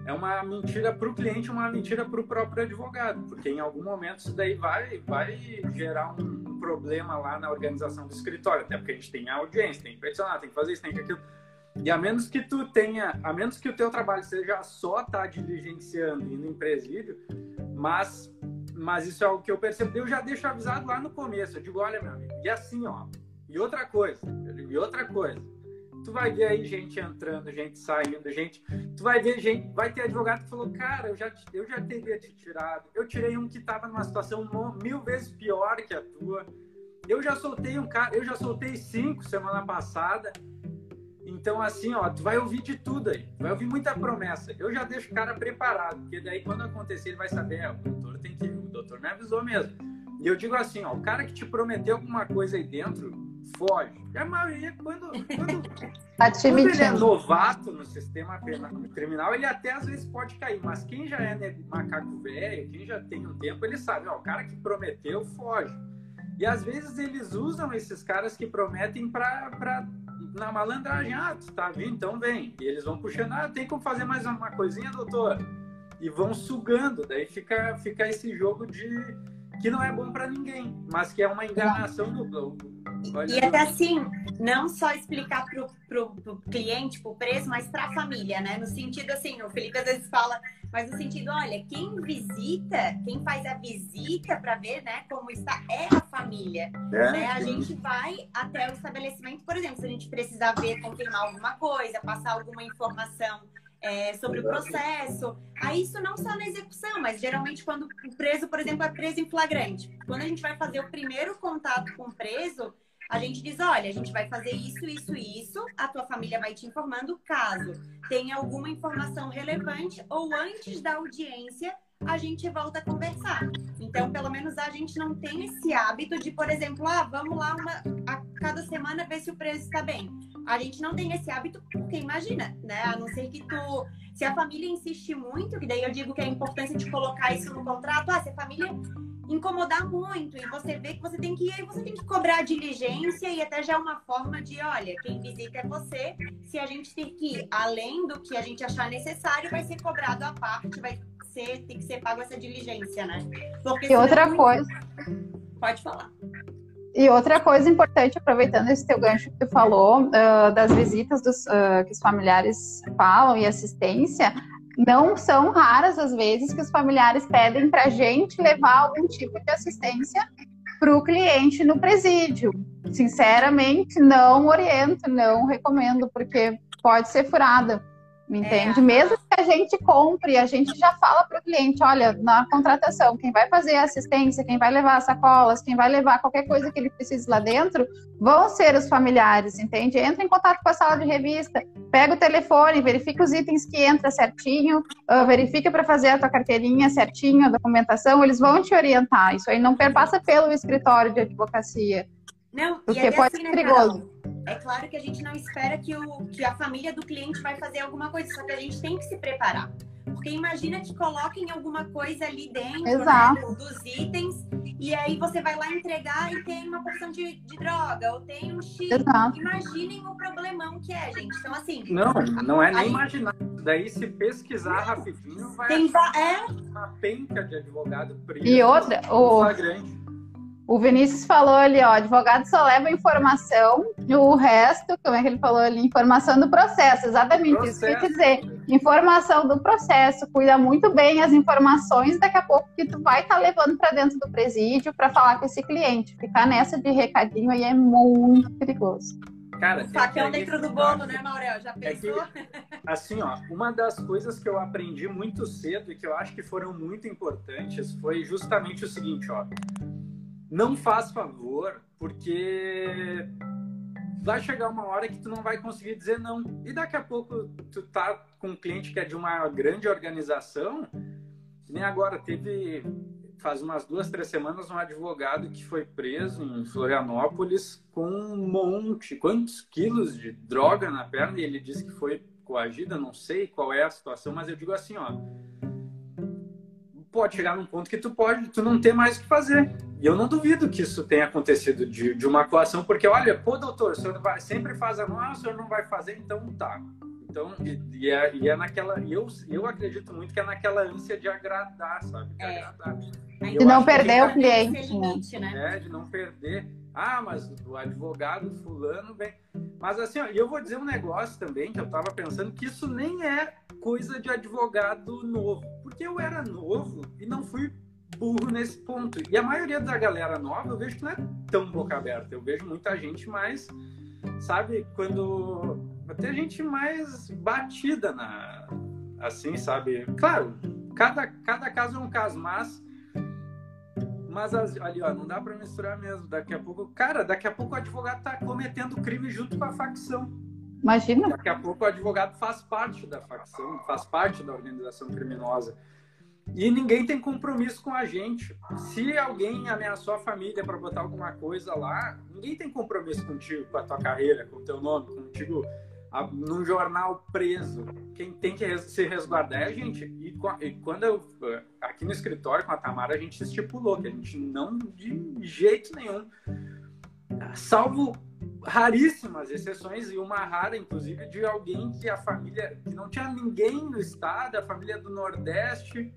é uma mentira para o cliente, uma mentira para o próprio advogado, porque em algum momento isso daí vai, vai gerar um, problema lá na organização do escritório, até porque a gente tem audiência, tem que pressionar, tem que fazer isso, tem que aquilo. E a menos que tu tenha, a menos que o teu trabalho seja só estar tá diligenciando, indo em presídio, mas, mas isso é o que eu percebi, eu já deixo avisado lá no começo, eu digo, olha meu amigo, e assim, ó, e outra coisa, e outra coisa, tu vai ver aí gente entrando, gente saindo, gente. Tu vai ver gente, vai ter advogado que falou, cara, eu já, eu já teria te tirado. Eu tirei um que estava numa situação mil vezes pior que a tua. Eu já soltei um cara, eu já soltei cinco semana passada. Então, assim, ó, tu vai ouvir de tudo aí. Vai ouvir muita promessa. Eu já deixo o cara preparado, porque daí quando acontecer, ele vai saber, é, o doutor tem que. O doutor me avisou mesmo. E eu digo assim, ó, o cara que te prometeu alguma coisa aí dentro, foge. E a maioria, quando, quando, tá quando ele é novato no sistema penal, criminal, ele até às vezes pode cair. Mas quem já é né, macaco velho, quem já tem um tempo, ele sabe, ó, o cara que prometeu, foge. E às vezes eles usam esses caras que prometem para na malandragem, ah, tu tá vindo, então vem. E eles vão puxando, ah, tem como fazer mais uma coisinha, doutor? E vão sugando, daí fica, fica esse jogo de que não é bom para ninguém, mas que é uma enganação do, e até assim, não só explicar pro, pro, pro cliente, pro preço, mas para a família, né? No sentido assim, o Felipe às vezes fala, mas no sentido, olha, quem visita, quem faz a visita para ver, né, como está, é a família. É, né? A gente vai até o estabelecimento, por exemplo, se a gente precisar ver, confirmar alguma coisa, passar alguma informação é, sobre o processo. Aí isso não só na execução, mas geralmente quando o preso, por exemplo, é preso em flagrante. Quando a gente vai fazer o primeiro contato com o preso, a gente diz, olha, a gente vai fazer isso, isso isso, a tua família vai te informando caso tenha alguma informação relevante ou antes da audiência a gente volta a conversar. Então, pelo menos a gente não tem esse hábito de, por exemplo, ah, vamos lá uma, a cada semana ver se o preço está bem. A gente não tem esse hábito porque imagina, né? A não ser que tu, se a família insiste muito, que daí eu digo que é a importância de colocar isso no contrato, ah, se a família incomodar muito e você vê que você tem que ir, você tem que cobrar diligência e até já é uma forma de, olha, quem visita é você. Se a gente ter que ir além do que a gente achar necessário, vai ser cobrado a parte, vai ser, tem que ser pago essa diligência, né? Porque e outra coisa. Pode falar. E outra coisa importante, aproveitando esse teu gancho que tu falou, uh, das visitas dos, uh, que os familiares falam e assistência, não são raras as vezes que os familiares pedem para a gente levar algum tipo de assistência para o cliente no presídio. Sinceramente, não oriento, não recomendo, porque pode ser furada. Me entende? É. Mesmo que a gente compre, a gente já fala para o cliente: olha, na contratação, quem vai fazer a assistência, quem vai levar as sacolas, quem vai levar qualquer coisa que ele precise lá dentro, vão ser os familiares, entende? Entra em contato com a sala de revista, pega o telefone, verifica os itens que entra certinho, uh, verifica para fazer a tua carteirinha certinho, a documentação, eles vão te orientar. Isso aí não perpassa pelo escritório de advocacia. Não, porque pode assim, ser né, perigoso. É claro que a gente não espera que, o, que a família do cliente vai fazer alguma coisa, só que a gente tem que se preparar. Porque imagina que coloquem alguma coisa ali dentro né, dos itens e aí você vai lá entregar e tem uma porção de, de droga ou tem um X. Exato. Imaginem o problemão que é, gente. Então, assim. Não, não é nem aí... imaginar. Daí, se pesquisar rapidinho, vai tem, é... uma penca de advogado preso. E outra, o. Flagrante o Vinícius falou ali, ó, advogado só leva informação, o resto, como é que ele falou ali, informação do processo, exatamente processo. isso que eu quer dizer. Informação do processo, cuida muito bem as informações daqui a pouco que tu vai estar tá levando para dentro do presídio para falar com esse cliente. Ficar nessa de recadinho aí é muito perigoso. Cara, o facão dentro do bolo, né, Maurel? Já pensou? É que, assim, ó, uma das coisas que eu aprendi muito cedo e que eu acho que foram muito importantes foi justamente o seguinte, ó não faz favor, porque vai chegar uma hora que tu não vai conseguir dizer não. E daqui a pouco tu tá com um cliente que é de uma grande organização, nem agora teve faz umas duas, três semanas um advogado que foi preso em Florianópolis com um monte, quantos quilos de droga na perna e ele disse que foi coagida, não sei qual é a situação, mas eu digo assim, ó, pode chegar num ponto que tu pode, tu não ter mais o que fazer. E eu não duvido que isso tenha acontecido de, de uma coação, porque olha, pô, doutor, o senhor vai, sempre faz a ah, o senhor não vai fazer, então tá. Então, e, e, é, e é naquela. Eu, eu acredito muito que é naquela ânsia de agradar, sabe? De é. agradar. De não perder o cliente. Limite, né? É, de não perder. Ah, mas o advogado fulano vem. Mas assim, ó, eu vou dizer um negócio também que eu tava pensando que isso nem é coisa de advogado novo. Porque eu era novo e não fui burro nesse ponto. E a maioria da galera nova eu vejo que não é tão boca aberta. Eu vejo muita gente mais, sabe, quando. Até gente mais batida na. Assim, sabe? Claro, cada, cada caso é um caso, mas mas ali, ó, não dá para misturar mesmo. Daqui a pouco, cara, daqui a pouco o advogado tá cometendo crime junto com a facção. Imagina. Daqui a pouco o advogado faz parte da facção, faz parte da organização criminosa. E ninguém tem compromisso com a gente. Se alguém ameaçou a família para botar alguma coisa lá, ninguém tem compromisso contigo, com a tua carreira, com o teu nome, contigo num jornal preso. Quem tem que se resguardar é a gente. E, quando eu, aqui no escritório com a Tamara, a gente estipulou que a gente não, de jeito nenhum, salvo raríssimas exceções, e uma rara, inclusive, de alguém que a família, que não tinha ninguém no estado, a família do Nordeste,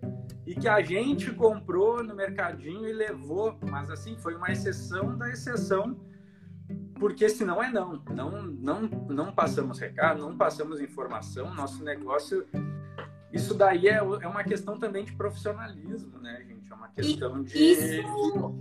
e que a gente comprou no mercadinho e levou. Mas, assim, foi uma exceção da exceção porque senão é não. Não, não, não passamos recado, não passamos informação. Nosso negócio isso daí é, é uma questão também de profissionalismo, né, gente? É uma questão E de. Isso,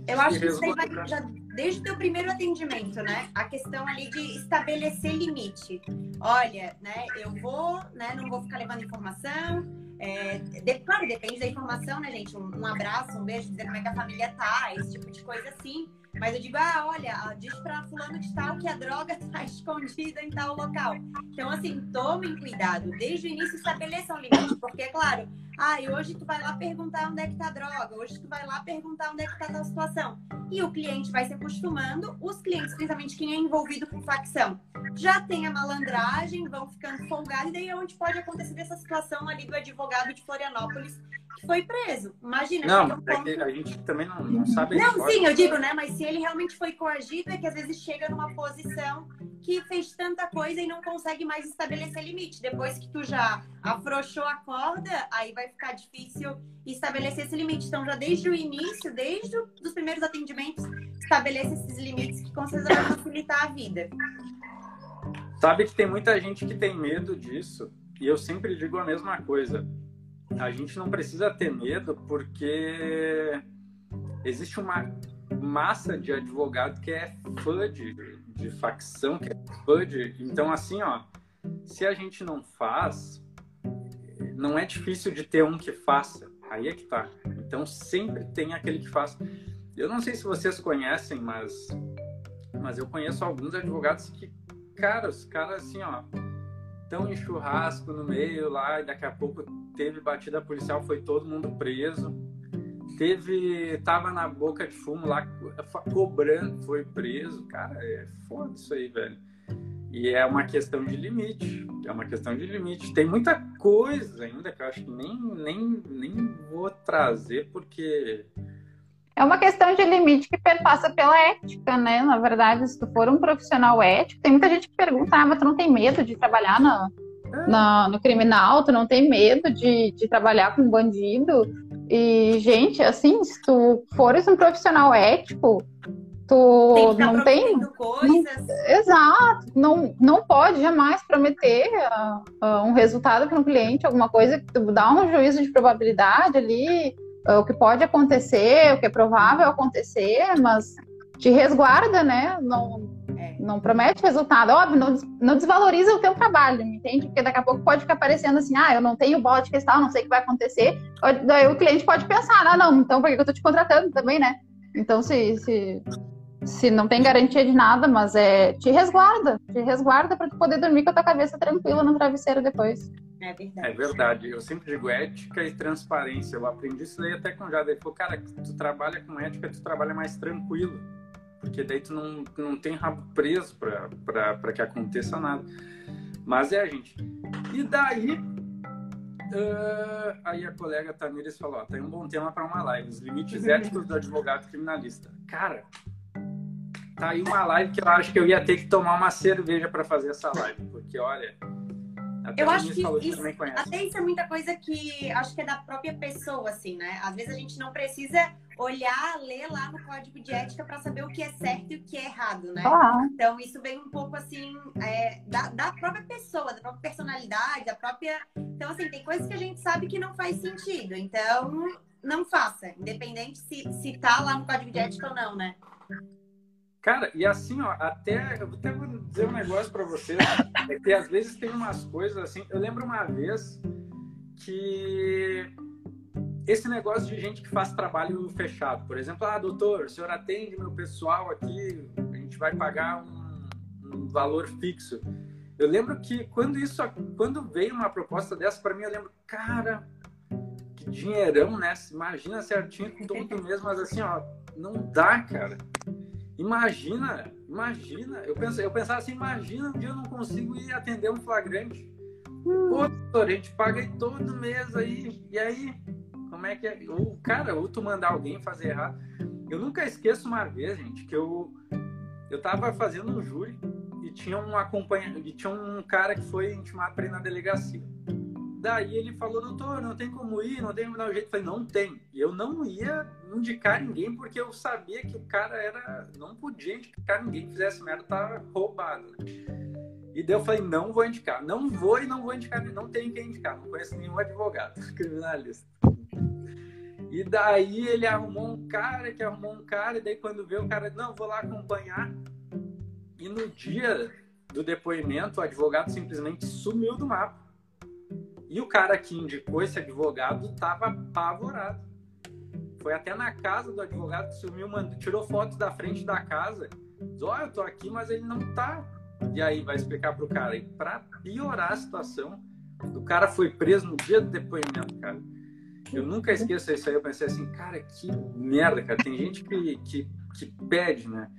eu acho que isso vai já desde o teu primeiro atendimento, né? A questão ali de estabelecer limite. Olha, né, eu vou, né, não vou ficar levando informação. É, de- claro, depende da informação, né, gente? Um, um abraço, um beijo, dizer como é que a família tá, esse tipo de coisa assim. Mas eu digo, ah, olha, diz pra fulano de tal que a droga tá escondida em tal local. Então, assim, tomem cuidado. Desde o início estabeleçam limite, porque, é claro, ah, e hoje tu vai lá perguntar onde é que tá a droga, hoje tu vai lá perguntar onde é que tá tal situação. E o cliente vai se acostumando, os clientes, principalmente quem é envolvido com facção, já tem a malandragem, vão ficando folgados, e daí é onde pode acontecer dessa situação ali do advogado de Florianópolis que foi preso. Imagina, Não, um é ponto... que a gente também não, não sabe a Não, sim, eu digo, né? Mas se ele realmente foi coagido, é que às vezes chega numa posição que fez tanta coisa e não consegue mais estabelecer limite. Depois que tu já afrouxou a corda, aí vai ficar difícil estabelecer esse limite. Então, já desde o início, desde os primeiros atendimentos, estabeleça esses limites que com certeza vai facilitar a vida. Sabe que tem muita gente que tem medo disso, e eu sempre digo a mesma coisa. A gente não precisa ter medo porque existe uma massa de advogado que é fã de, de facção, que é fã de. Então, assim, ó, se a gente não faz, não é difícil de ter um que faça. Aí é que tá. Então, sempre tem aquele que faz. Eu não sei se vocês conhecem, mas, mas eu conheço alguns advogados que cara, os caras assim, ó, estão em churrasco no meio lá, e daqui a pouco teve batida policial, foi todo mundo preso. Teve, tava na boca de fumo lá, co- cobrando, foi preso. Cara, é foda isso aí, velho. E é uma questão de limite. É uma questão de limite. Tem muita coisa ainda que eu acho que nem, nem, nem vou trazer, porque. É uma questão de limite que perpassa pela ética, né? Na verdade, se tu for um profissional ético, tem muita gente que pergunta, ah, mas tu não tem medo de trabalhar na, na- no criminal, tu não tem medo de, de trabalhar com bandido. E, gente, assim, se tu fores um profissional ético, tu Tem não tem coisas. Exato, não, não pode jamais prometer ah, ah, um resultado para um cliente, alguma coisa que tu dá um juízo de probabilidade ali, ah, o que pode acontecer, o que é provável acontecer, mas te resguarda, né? Não, É. não promete resultado. Óbvio, não, não desvaloriza o teu trabalho, me entende? Porque daqui a pouco pode ficar parecendo assim, ah, eu não tenho bola de cristal, não sei o que vai acontecer. Daí o cliente pode pensar, ah, não, então por que que eu tô te contratando também, né? Então, se, se, se não tem garantia de nada, mas é te resguarda, te resguarda para tu poder dormir com a tua cabeça tranquila no travesseiro depois. É É verdade. verdade. Eu sempre digo ética e transparência. Eu aprendi isso daí até com o Jada. Ele falou, cara, tu trabalha com ética, tu trabalha mais tranquilo. Porque daí tu não, não tem rabo preso para que aconteça nada. Mas é, gente. E daí. ah, aí a colega Tamires falou: ó, tem um bom tema para uma live: os limites éticos do advogado criminalista. Cara, tá aí uma live que eu acho que eu ia ter que tomar uma cerveja para fazer essa live. Porque, olha. Até Eu a acho que isso- também conhece. Até isso é muita coisa que acho que é da própria pessoa, assim, né? Às vezes a gente não precisa olhar, ler lá no código de ética para saber o que é certo e o que é errado, né? Claro. Então isso vem um pouco assim é, da, da própria pessoa, da própria personalidade, da própria. Então, assim, tem coisas que a gente sabe que não faz sentido. Então, não faça, independente se, se tá lá no código de ética ou não, né? Cara, e assim, ó, até eu até vou dizer um negócio pra vocês, é que às vezes tem umas coisas assim. Eu lembro uma vez que esse negócio de gente que faz trabalho fechado, por exemplo, ah, doutor, o senhor atende meu pessoal aqui, a gente vai pagar um, um valor fixo. Eu lembro que quando isso, quando veio uma proposta dessa para mim, eu lembro, cara, que dinheirão, né? Imagina certinho todo mês, mas assim, ó, não dá, cara. Imagina, imagina. Eu, eu pensava assim, imagina um dia eu não consigo ir atender um flagrante. Pô, doutor, a gente paga aí todo mês aí. E aí? Como é que é? Ou, cara, ou tu mandar alguém fazer errado. Eu nunca esqueço uma vez, gente, que eu, eu tava fazendo um júri e tinha um acompanhante, tinha um cara que foi intimado para ir na delegacia. Daí ele falou, doutor, não tem como ir, não tem como dar um jeito. Eu falei, não tem. E eu não ia indicar ninguém porque eu sabia que o cara era. Não podia indicar ninguém que fizesse merda, tava roubado. E daí eu falei, não vou indicar. Não vou e não vou indicar, não tenho quem indicar. Não conheço nenhum advogado criminalista. E daí ele arrumou um cara que arrumou um cara, e daí quando vê o cara, não, vou lá acompanhar. E no dia do depoimento, o advogado simplesmente sumiu do mapa. E o cara que indicou esse advogado estava apavorado. Foi até na casa do advogado que sumiu, mandou, tirou fotos da frente da casa. Diz, olha, eu tô aqui, mas ele não tá. E aí vai explicar pro cara. E para piorar a situação, o cara foi preso no dia do depoimento, cara. Eu nunca esqueço isso aí. Eu pensei assim, cara, que merda, cara. Tem gente que, que, que pede, né?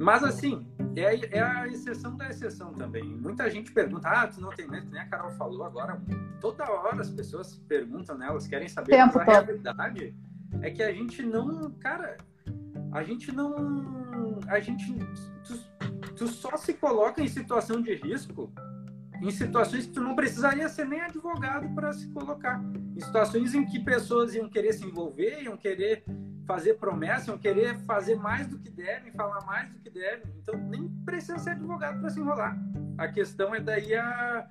Mas assim, é, é, a exceção da exceção também. Muita gente pergunta, ah, tu não tem medo, nem a Carol falou agora. Toda hora as pessoas perguntam, né? Elas querem saber, Tempo mas a realidade é que a gente não, cara, a gente não, a gente, tu, tu só se coloca em situação de risco em situações que tu não precisaria ser nem advogado para se colocar. Em situações em que pessoas iam querer se envolver, iam querer fazer promessas, iam querer fazer mais do que devem, falar mais do que devem. Então nem precisa ser advogado para se enrolar. A questão é daí a,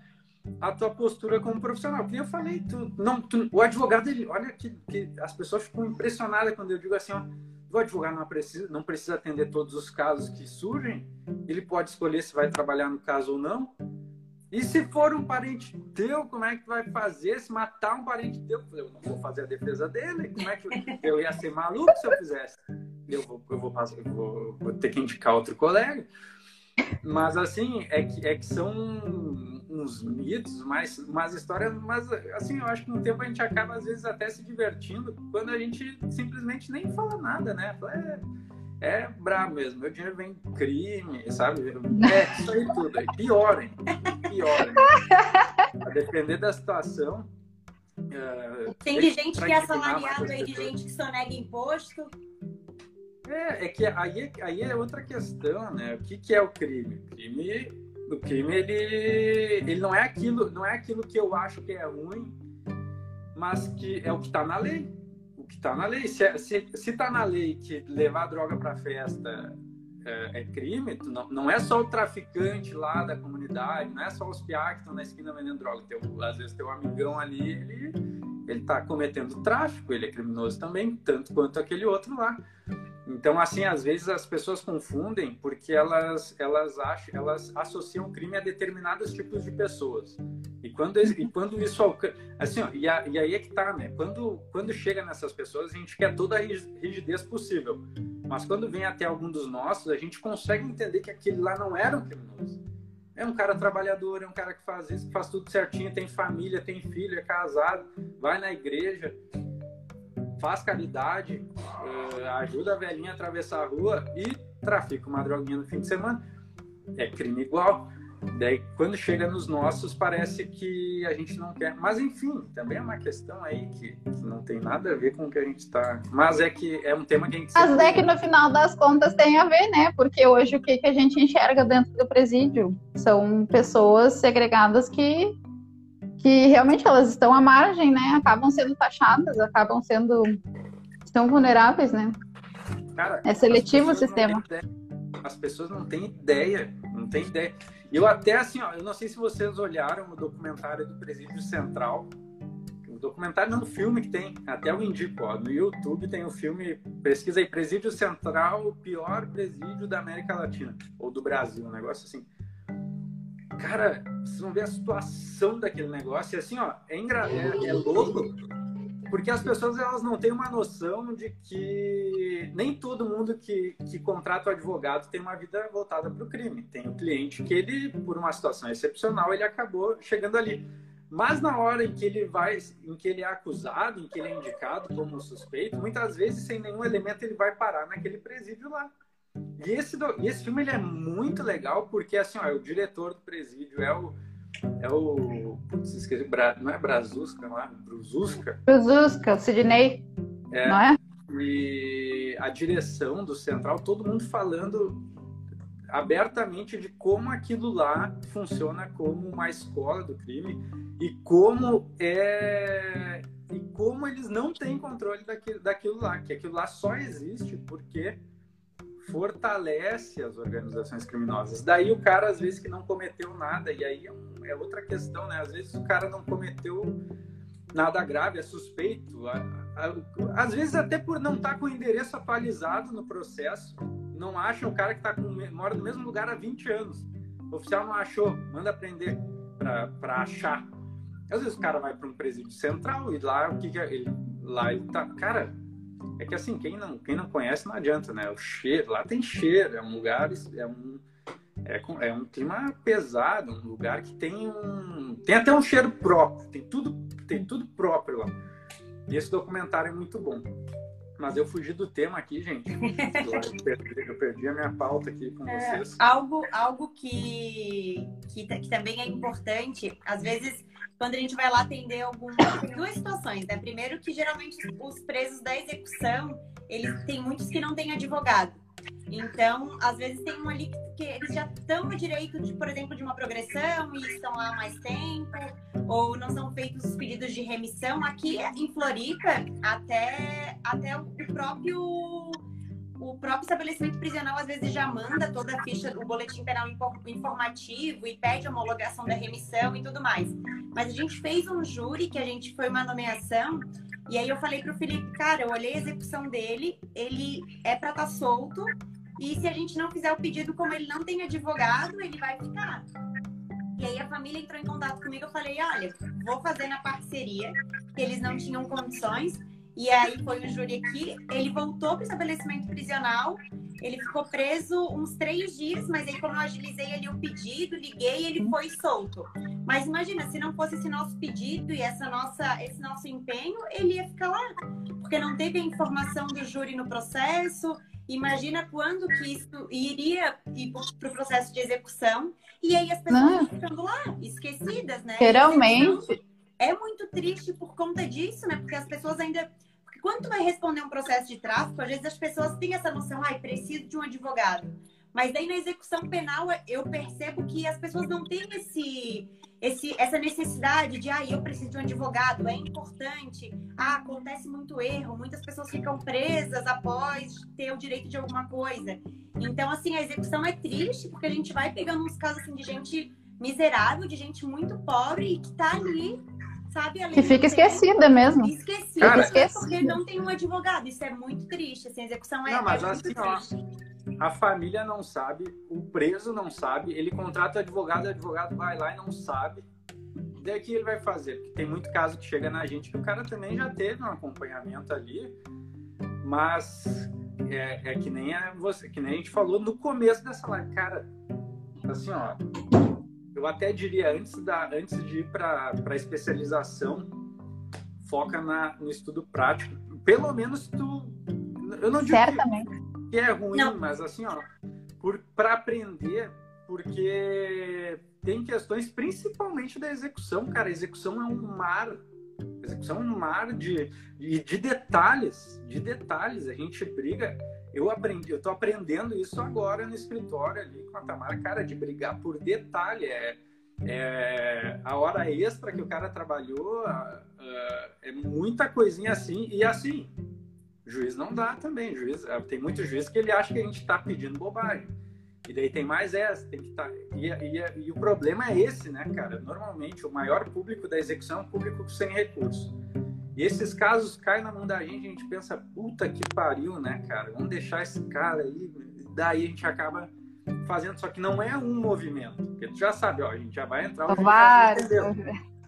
a tua postura como profissional. Porque eu falei, tu, não, tu, o advogado, ele, olha que, que as pessoas ficam impressionadas quando eu digo assim, ó, o advogado não precisa, não precisa atender todos os casos que surgem, ele pode escolher se vai trabalhar no caso ou não. E se for um parente teu, como é que tu vai fazer? Se matar um parente teu, eu não vou fazer a defesa dele. Como é que eu, ia ser maluco se eu fizesse? Eu vou, eu vou, passar, eu vou, vou ter que indicar outro colega. Mas assim, é que, é que são uns mitos, mas, mas histórias, mas assim, eu acho que no tempo a gente acaba às vezes até se divertindo quando a gente simplesmente nem fala nada, né? É, é brabo mesmo. Meu dinheiro vem crime, sabe? É isso aí tudo. Aí. Piorem. Piorem. A depender da situação. Uh, tem de gente que é assalariado aí, de gente que sonega imposto. É, é que aí, aí é outra questão, né? O que, que é o crime? O crime, o crime ele, ele não é aquilo, não é aquilo que eu acho que é ruim, mas que é o que está na lei que está na lei. Se, se, se tá na lei que levar droga para festa é, é, crime, não, não é só o traficante lá da comunidade, não é só os piá que estão na esquina vendendo droga. Tem, às vezes tem um amigão ali, ele, ele tá cometendo tráfico, ele é criminoso também, tanto quanto aquele outro lá. Então, assim, às vezes as pessoas confundem porque elas, elas acham, elas associam crime a determinados tipos de pessoas. E quando, e quando isso assim, ó, e, a, e, aí é que tá, né? Quando, quando chega nessas pessoas, a gente quer toda a rigidez possível. Mas quando vem até algum dos nossos, a gente consegue entender que aquele lá não era um criminoso. É um cara trabalhador, é um cara que faz isso, que faz tudo certinho, tem família, tem filho, é casado, vai na igreja, faz caridade, uh, ajuda a velhinha a atravessar a rua e trafica uma droguinha no fim de semana. É crime igual. Daí, quando chega nos nossos, parece que a gente não quer. Mas, enfim, também é uma questão aí que, que não tem nada a ver com o que a gente está. Mas é que é um tema que a gente. Mas é que no final das contas tem a ver, né? Porque hoje o que, que a gente enxerga dentro do presídio? São pessoas segregadas que que realmente elas estão à margem, né? Acabam sendo taxadas, acabam sendo estão vulneráveis, né? Cara, é seletivo o sistema. As pessoas não têm ideia, não têm ideia. Eu até assim, ó, eu não sei se vocês olharam o documentário do Presídio Central. O documentário não, o filme que tem, até o indico, ó, no YouTube tem o filme, pesquisa aí, Presídio Central, o pior presídio da América Latina, ou do Brasil, um negócio assim. Cara, vocês vão ver a situação daquele negócio. E assim, ó, é, engra... é, é louco, porque as pessoas elas não têm uma noção de que nem todo mundo que, que contrata o advogado tem uma vida voltada para o crime. Tem o um cliente que ele, por uma situação excepcional, ele acabou chegando ali. Mas na hora em que ele vai, em que ele é acusado, em que ele é indicado como suspeito, muitas vezes sem nenhum elemento ele vai parar naquele presídio lá. E esse, do, e esse filme ele é muito legal porque assim, ó, é o diretor do presídio é o é o putz, esqueci, não é Brazuska, não é? Bruzuska, o Sidney, é, não é? E a direção do Central, todo mundo falando abertamente de como aquilo lá funciona como uma escola do crime e como é e como eles não têm controle daquilo, daquilo lá, que aquilo lá só existe porque fortalece as organizações criminosas. Daí o cara, às vezes, que não cometeu nada, e aí é, um, é outra questão, né? Às vezes o cara não cometeu nada grave, é suspeito. Às vezes até por não estar tá com o endereço atualizado no processo, não acha o cara que tá com, mora no mesmo lugar há 20 anos. O oficial não achou, manda prender para achar. Às vezes o cara vai para um presídio central e lá o que, que é? ele lá ele tá, cara, é que assim, quem não, quem não conhece não adianta, né? O cheiro, lá tem cheiro, é um lugar, é um, é, é um clima pesado, um lugar que tem um. Tem até um cheiro próprio, tem tudo, tem tudo próprio lá. E esse documentário é muito bom. Mas eu fugi do tema aqui, gente. Eu perdi, eu perdi a minha pauta aqui com é, vocês. Algo, algo que, que, que, também é importante, às vezes, quando a gente vai lá atender algum. Tem duas situações, né? Primeiro, que geralmente os presos da execução, eles têm muitos que não têm advogado. Então, às vezes tem um ali que, eles já estão no direito, de, por exemplo, de uma progressão e estão lá mais tempo, ou não são feitos os pedidos de remissão. Aqui em Floripa, até, até o próprio o próprio estabelecimento prisional às vezes já manda toda a ficha, o boletim penal informativo e pede a homologação da remissão e tudo mais. Mas a gente fez um júri, que a gente foi uma nomeação, e aí eu falei pro Felipe, cara, eu olhei a execução dele, ele é para estar tá solto, e se a gente não fizer o pedido, como ele não tem advogado, ele vai ficar. E aí a família entrou em contato comigo, eu falei, olha, vou fazer na parceria, que eles não tinham condições. E aí foi o júri aqui, ele voltou para o estabelecimento prisional, ele ficou preso uns três dias, mas aí como eu agilizei ali o pedido, liguei, ele foi solto. Mas imagina, se não fosse esse nosso pedido e essa nossa, esse nosso empenho, ele ia ficar lá, porque não teve a informação do júri no processo, Imagina quando que isso iria ir para o processo de execução e aí as pessoas ah. ficando lá, esquecidas, né? Geralmente. É muito triste por conta disso, né? Porque as pessoas ainda. Quando tu vai responder um processo de tráfico, às vezes as pessoas têm essa noção, ai, preciso de um advogado. Mas daí na execução penal eu percebo que as pessoas não têm esse, esse, essa necessidade de, ah, eu preciso de um advogado, é importante. Ah, acontece muito erro, muitas pessoas ficam presas após ter o direito de alguma coisa. Então, assim, a execução é triste porque a gente vai pegando uns casos assim, de gente miserável, de gente muito pobre e que tá ali sabe? que fica esquecida mesmo. Esquecida, Cara, esquecida. porque não tem um advogado. Isso é muito triste. Assim, a execução é, não, mas é assim, ó, a família não sabe, o preso não sabe, ele contrata o advogado, o advogado vai lá e não sabe. Daí que ele vai fazer? Porque tem muito caso que chega na gente que o cara também já teve um acompanhamento ali, mas é, é que nem a, você, que nem a gente falou no começo dessa live, cara. Assim, ó, eu até diria antes da, antes de ir para a especialização, foca na, no estudo prático. Pelo menos tu, eu não digo Certamente. Que, que é ruim, não. mas assim, ó, para aprender, porque tem questões principalmente da execução, cara. A execução é um mar, execução é um mar de, de, de detalhes, de detalhes. A gente briga. Eu aprendi, eu tô aprendendo isso agora no escritório ali com a Tamara, cara, de brigar por detalhe. É, é a hora extra que o cara trabalhou, é muita coisinha assim, e assim, Juiz não dá também. Juiz, é, tem muito juiz que ele acha que a gente está pedindo bobagem. E daí tem mais essa, tem que estar. Tá... E, e, e, o problema é esse, né, cara? Normalmente o maior público da execução é o público sem recurso. E esses casos caem na mão da gente, a gente pensa, puta que pariu, né, cara? Vamos deixar esse cara aí. Daí a gente acaba fazendo, só que não é um movimento. Porque tu já sabe, ó, a gente já vai entrar. Vários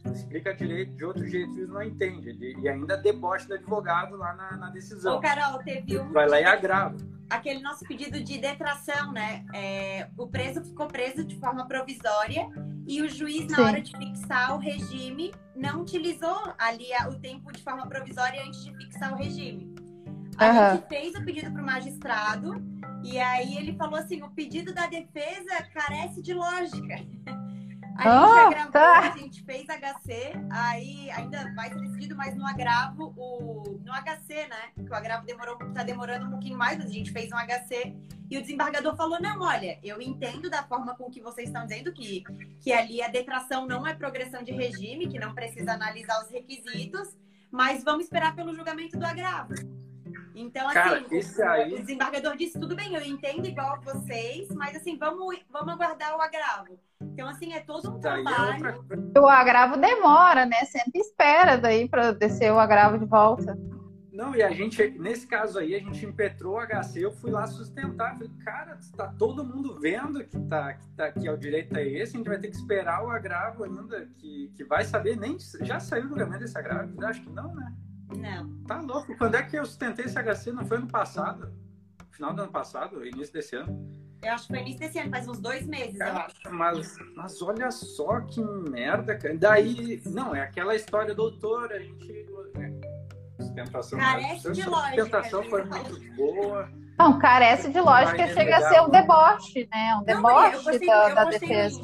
explica direito de outro jeito, juiz não entende. e ainda deboche do advogado lá na, na decisão. Ô, Carol, teve um. Vai lá e agrava. Aquele nosso pedido de detração, né? É, o preso ficou preso de forma provisória e o juiz, na Sim. hora de fixar o regime, não utilizou ali o tempo de forma provisória antes de fixar o regime. A uhum. gente fez o pedido para o magistrado e aí ele falou assim: o pedido da defesa carece de lógica. A gente oh, gravou, tá. a gente fez HC, aí ainda vai ser decidido, mas no agravo, o, no HC, né? Que o agravo demorou, tá demorando um pouquinho mais, mas a gente fez um HC e o desembargador falou: não, olha, eu entendo da forma com que vocês estão dizendo que, que ali a detração não é progressão de regime, que não precisa analisar os requisitos, mas vamos esperar pelo julgamento do agravo. Então, assim, Cara, o, esse aí- o desembargador disse, tudo bem, eu entendo igual vocês, mas assim, vamos, vamos aguardar o agravo. Então, assim, é todo um aí é trabalho. outra. O agravo demora, né? Sempre espera daí para descer o agravo de volta. Não, e a gente, nesse caso aí, a gente impetrou o HC, eu fui lá sustentar. Falei, cara, tá todo mundo vendo que, tá, que, tá, que é o direito é esse, a gente vai ter que esperar o agravo ainda, que, que vai saber, nem já saiu o julgamento desse agravo? Eu acho que não, né? Não. Tá louco. Quando é que eu sustentei esse HC? Não foi ano passado? Final do ano passado, início desse ano. Eu acho que foi início desse ano, faz uns dois meses, eu Cara, acho. mas, mas olha só que merda, cara. Daí, não, é aquela história, doutor, a gente. é, Sustentação, Carece de a lógica, sustentação foi muito boa. Não, carece de lógica, chega a ser um deboche, né? Um Não, deboche eu postei, da, eu da defesa.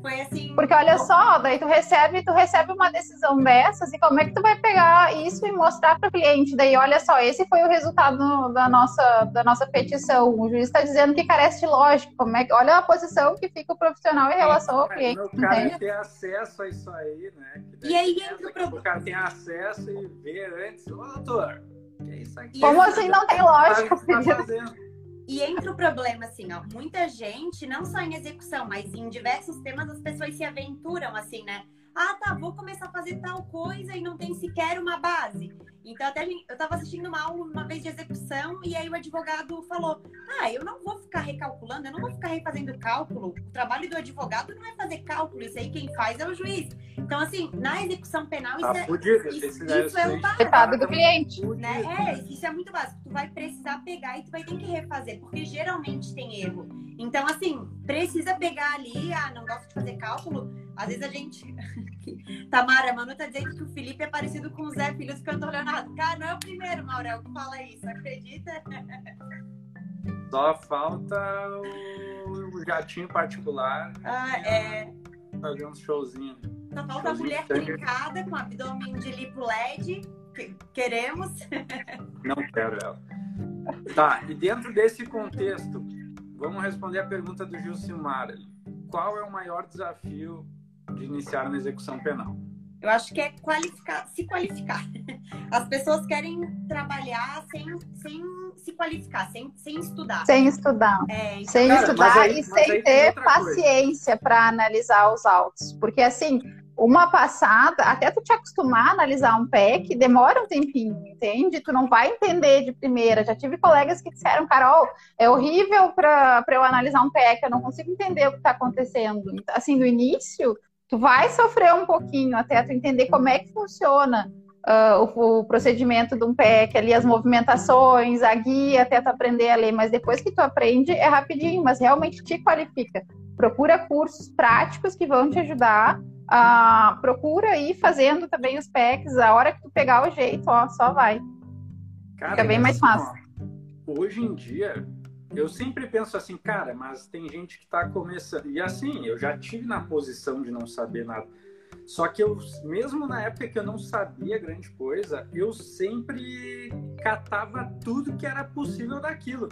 Foi assim. Porque olha só, daí tu recebe, tu recebe uma decisão dessas e como é que tu vai pegar isso e mostrar para o cliente? Daí, olha só, esse foi o resultado da nossa, da nossa petição. O juiz está dizendo que carece de lógica. Como é que, olha a posição que fica o profissional em relação ao cliente, O cara entende? ter acesso a isso aí, né? E aí entra o problema. O cara tem acesso e vê antes. Ô, doutor, que é isso aqui? Como assim não tem lógica? Que tá fazendo? E entra o problema, assim, ó, muita gente, não só em execução, mas em diversos temas, as pessoas se aventuram, assim, né? Ah, tá, vou começar a fazer tal coisa e não tem sequer uma base. Então, até gente- eu tava assistindo uma aula uma vez de execução e aí o advogado falou: Ah, eu não vou ficar recalculando, eu não vou ficar refazendo cálculo. O trabalho do advogado não é fazer cálculo, isso aí quem faz é o juiz. Então, assim, na execução penal, isso Tá é, fudido. isso- isso é um. Coitado do cliente. né? É, isso é muito básico. Tu vai precisar pegar e tu vai ter que refazer, porque geralmente tem erro. Então, assim, precisa pegar ali, ah, não gosto de fazer cálculo. Às vezes a gente. Tamara, Manu tá dizendo que o Felipe é parecido com o Zé Filhos Cantor Leonardo. Cara, não é o primeiro, Maurel, que fala isso, acredita? Só falta o jatinho particular Ah, é. fazer uns showzinhos. Só falta a mulher trincada com abdômen de lipo LED. que queremos. Não quero ela. Tá, e dentro desse contexto, vamos responder a pergunta do Gil Silmar. ali. Qual é o maior desafio de iniciar na execução penal? Eu acho que é qualificar, se qualificar. As pessoas querem trabalhar sem, sem se qualificar, sem, sem estudar. Sem estudar. É, então, Sem Cara, estudar aí- e sem ter paciência para analisar os autos. Porque, assim, uma passada, até tu te acostumar a analisar um PEC, demora um tempinho, entende? Tu não vai entender de primeira. Já tive colegas que disseram, Carol, é horrível para eu analisar um PEC, eu não consigo entender o que está acontecendo. Assim, no início, tu vai sofrer um pouquinho até tu entender como é que funciona. ah, o, o procedimento de um PEC ali, as movimentações, a guia, até tu aprender a ler, mas depois que tu aprende é rapidinho, mas realmente te qualifica. Procura cursos práticos que vão te ajudar. Ah, procura ir fazendo também os PECs, a hora que tu pegar o jeito, ó, só vai. Cara, Fica bem mais fácil. ó, hoje em dia, eu sempre penso assim, cara, mas tem gente que tá começando. E assim, eu já tive na posição de não saber nada. Só que eu, mesmo na época que eu não sabia grande coisa, eu sempre catava tudo que era possível daquilo.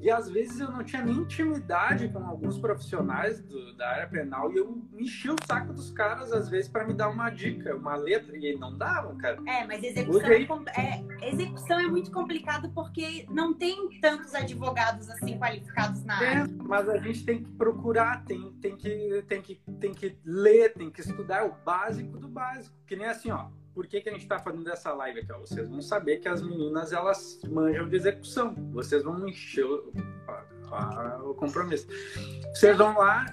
E às vezes eu não tinha nem intimidade com alguns profissionais do- da área penal e eu enchia o saco dos caras, às vezes, para me dar uma dica, uma letra, e eles não davam, cara. É, mas execução aí- é, é- execução é muito complicado porque não tem tantos advogados assim qualificados na É, área. mas a gente tem que procurar, tem, tem, que, tem, que, tem que ler, tem que estudar o básico do básico. Que nem assim, ó. Por que, que a gente tá fazendo essa live aqui? Ó? Vocês vão saber que as meninas, elas manjam de execução. Vocês vão encher o, a- a- o compromisso. Vocês vão lá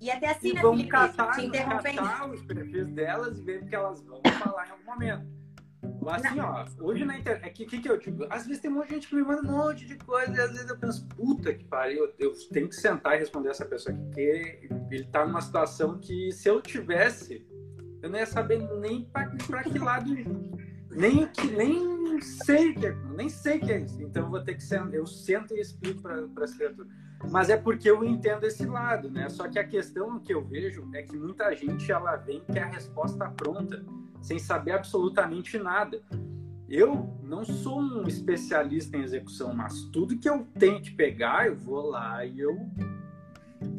E até assim, e né, vão Felipe? catar, catar os perfis delas e ver o que elas vão falar em algum momento. Assim, ó, hoje na internet, o que, que, que eu digo? Às vezes tem um monte de gente que me manda um monte de coisa e às vezes eu penso, puta que pariu, eu, eu tenho que sentar e responder essa pessoa aqui, porque ele tá numa situação que se eu tivesse, eu não ia saber nem pra que lado nem que, nem sei que é, nem sei que é isso. Então eu vou ter que sentar, eu sento e explico para as criaturas. Mas é porque eu entendo esse lado, né? Só que a questão que eu vejo é que muita gente ela vem quer a resposta pronta, sem saber absolutamente nada. Eu não sou um especialista em execução, mas tudo que eu tenho que pegar, eu vou lá e eu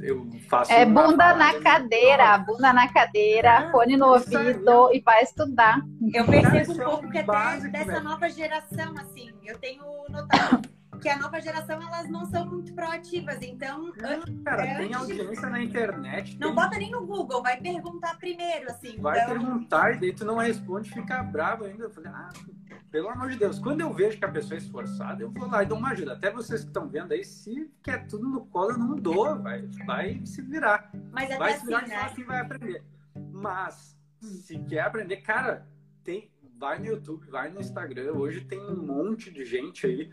eu faço. É bunda na cadeira, bunda na cadeira, é, fone no ouvido e vai estudar. Eu percebo um pouco que até dessa nova geração, assim, eu tenho notado que a nova geração elas não são muito proativas. Então, não, cara, é tem audiência na internet. Não tem... bota nem no Google, vai perguntar primeiro, assim. Vai então... perguntar e daí tu não responde, fica bravo ainda. Eu falei, ah, pelo amor de Deus, quando eu vejo que a pessoa é esforçada, eu vou lá e dou uma ajuda. Até vocês que estão vendo aí, se quer tudo no colo, eu não dou, vai, vai se virar. Mas vai se virar assim, né? assim vai aprender. Mas, se quer aprender, cara, tem, vai no YouTube, vai no Instagram. Hoje tem um monte de gente aí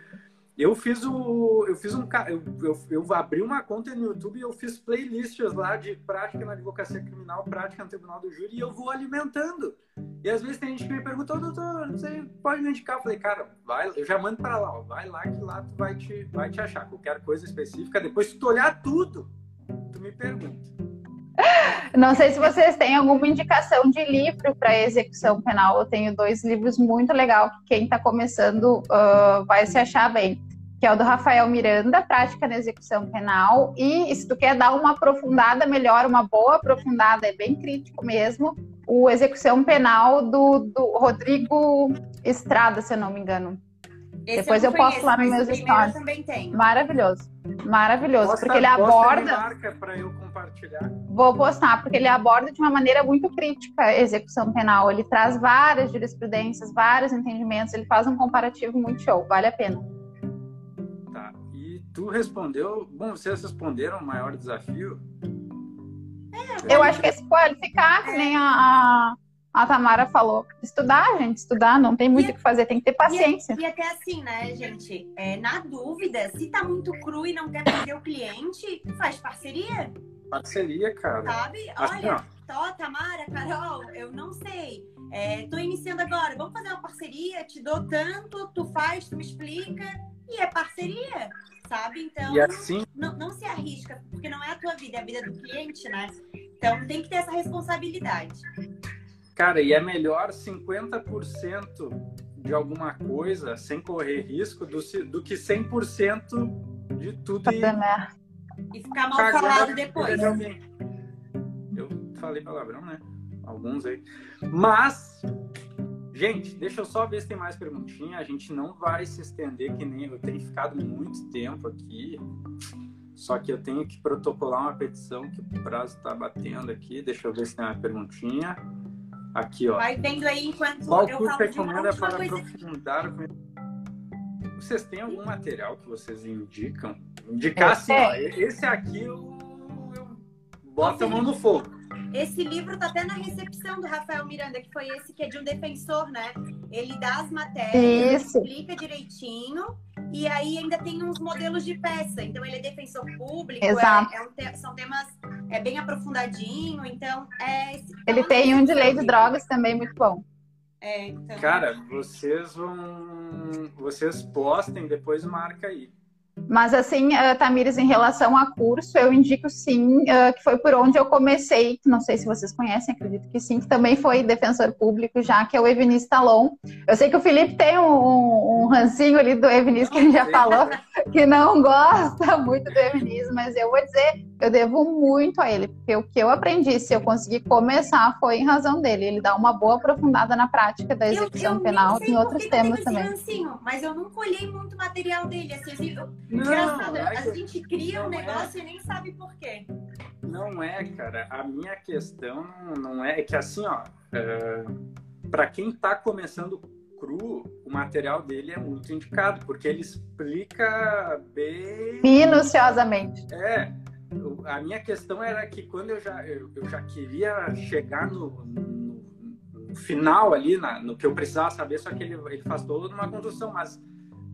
eu fiz o. Eu fiz um. Eu, eu, eu abri uma conta no YouTube e eu fiz playlists lá de prática na advocacia criminal, prática no tribunal do júri, e eu vou alimentando. E às vezes tem gente que me pergunta, doutor, você pode me indicar? Eu falei, cara, vai, eu já mando para lá, ó, vai lá que lá tu vai te, vai te achar. Qualquer coisa específica, depois se tu olhar tudo, tu me pergunta. Não sei se vocês têm alguma indicação de livro para execução penal. Eu tenho dois livros muito legais que quem está começando uh, vai se achar bem. Que é o do Rafael Miranda, Prática na Execução Penal. E se tu quer dar uma aprofundada melhor, uma boa aprofundada, é bem crítico mesmo, o Execução Penal do, do Rodrigo Estrada, se eu não me engano. Esse Depois eu, eu posto lá nos meus stories. Maravilhoso. Maravilhoso. Posta, porque ele aborda. Marca para eu compartilhar. Vou postar, porque ele aborda de uma maneira muito crítica a execução penal. Ele traz várias jurisprudências, vários entendimentos, ele faz um comparativo muito show, vale a pena. Tá. E tu respondeu. Bom, vocês responderam o maior desafio? É, eu acho que esse pode ficar, que nem a, a Tamara falou, estudar, gente, estudar, não tem muito o que fazer, tem que ter paciência. E, e até assim, né, gente, é, na dúvida, se tá muito cru e não quer perder o cliente, faz parceria. Parceria, cara. Sabe? Olha, Tó, Tamara, Carol, eu não sei. É, tô iniciando agora, vamos fazer uma parceria, te dou tanto, tu faz, tu me explica, e é parceria, sabe? Então, e assim... não, não se arrisca, porque não é a tua vida, é a vida do cliente, né? Então tem que ter essa responsabilidade. Cara, e é melhor 50% de alguma coisa sem correr risco do, do que 100% de tudo e, e ficar mal falado depois. De Eu falei palavrão, né? Alguns aí. Mas, gente, deixa eu só ver se tem mais perguntinha. A gente não vai se estender que nem eu tenho ficado muito tempo aqui. Só que eu tenho que protocolar uma petição que o prazo está batendo aqui. Deixa eu ver se tem uma perguntinha. Aqui, ó. Vai vendo aí enquanto Qual eu curso recomenda para aprofundar o Vocês têm algum material que vocês indicam? Indicar assim, ó, esse aqui eu, eu boto a mão no fogo. Esse livro tá até na recepção do Rafael Miranda, que foi esse que é de um defensor, né? Ele dá as matérias, explica direitinho e aí ainda tem uns modelos de peça. Então ele é defensor público, é, Exato. É, é um te, são temas é bem aprofundadinho. Então é. Ele tem um de lei de drogas também muito bom. É, então... Cara, vocês vão. Vocês postem, depois marca aí. Mas, assim, uh, Tamires, em relação a curso, eu indico sim, uh, que foi por onde eu comecei, não sei se vocês conhecem, acredito que sim, que também foi defensor público, já que é o Evinis Talon. Eu sei que o Felipe tem um, um rancinho ali do Evinis, que ele já falou, que não gosta muito do Evinis, mas eu vou dizer, eu devo muito a ele, porque o que eu aprendi, se eu conseguir começar, foi em razão dele. Ele dá uma boa aprofundada na prática da execução eu, eu penal e em outros temas também. Rancinho, mas eu não colhei muito material dele, assim, assim eu Engraçado, é a gente cria um é. negócio é. e nem sabe por quê. Não é, cara. A minha questão não é, é que assim, ó, é, para quem está começando cru, o material dele é muito indicado, porque ele explica bem. Minuciosamente. É. A minha questão era que quando eu já, eu, eu já queria chegar no, no, no final ali, na, no que eu precisava saber, só que ele, ele faz toda uma condução, mas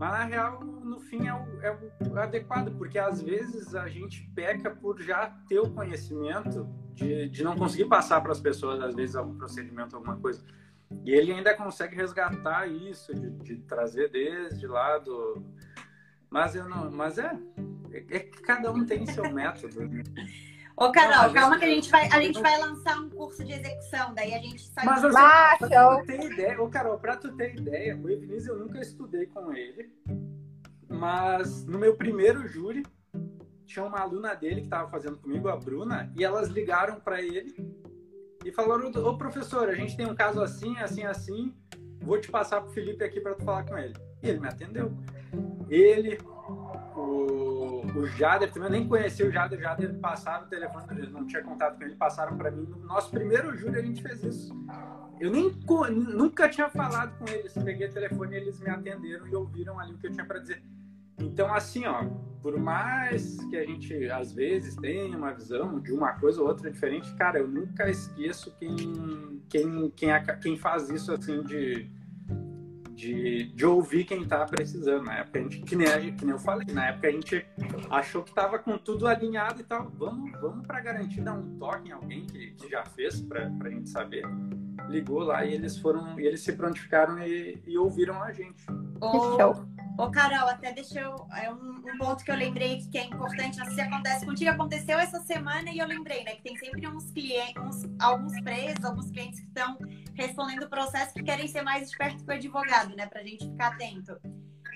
mas na real, no fim, é o, é o, adequado, porque às vezes a gente peca por já ter o conhecimento de, de não conseguir passar para as pessoas, às vezes, algum procedimento, alguma coisa. E ele ainda consegue resgatar isso, de, de trazer desde lá do. Mas, eu não, mas é, é, que cada um tem seu método. Né? Ô, Carol, não, calma que a gente, vai, a gente vai lançar um curso de execução, daí a gente sai Mas assim, pra tu ter ideia, ô, Carol, pra tu ter ideia, o Evinísio eu nunca estudei com ele, mas no meu primeiro júri tinha uma aluna dele que estava fazendo comigo, a Bruna, e elas ligaram para ele e falaram: Ô professor, a gente tem um caso assim, assim, assim, vou te passar pro Felipe aqui para tu falar com ele. E ele me atendeu. Ele, o, o Jader, também eu nem conhecia o Jader, o Jader passaram o telefone, não tinha contato com ele, passaram para mim. No nosso primeiro júri a gente fez isso. Eu nem nunca tinha falado com eles, peguei o telefone eles me atenderam e ouviram ali o que eu tinha para dizer. Então, assim, ó, por mais que a gente às vezes tenha uma visão de uma coisa ou outra diferente, cara, eu nunca esqueço quem quem quem, quem faz isso assim de, de, de ouvir quem tá precisando. Na época a gente, que nem, a, que nem eu falei, na época a gente achou que tava com tudo alinhado e tal. Vamos, vamos para garantir dar um toque em alguém que, que já fez para a gente saber. Ligou lá e eles foram, e eles se prontificaram e, e ouviram a gente. Oh. Ô, Carol, até deixa eu. É um, um, ponto que eu lembrei que é importante, se acontece contigo, aconteceu essa semana e eu lembrei, né? Que tem sempre uns clientes, uns, alguns presos, alguns clientes que estão respondendo o processo que querem ser mais espertos que o advogado, né? Pra gente ficar atento.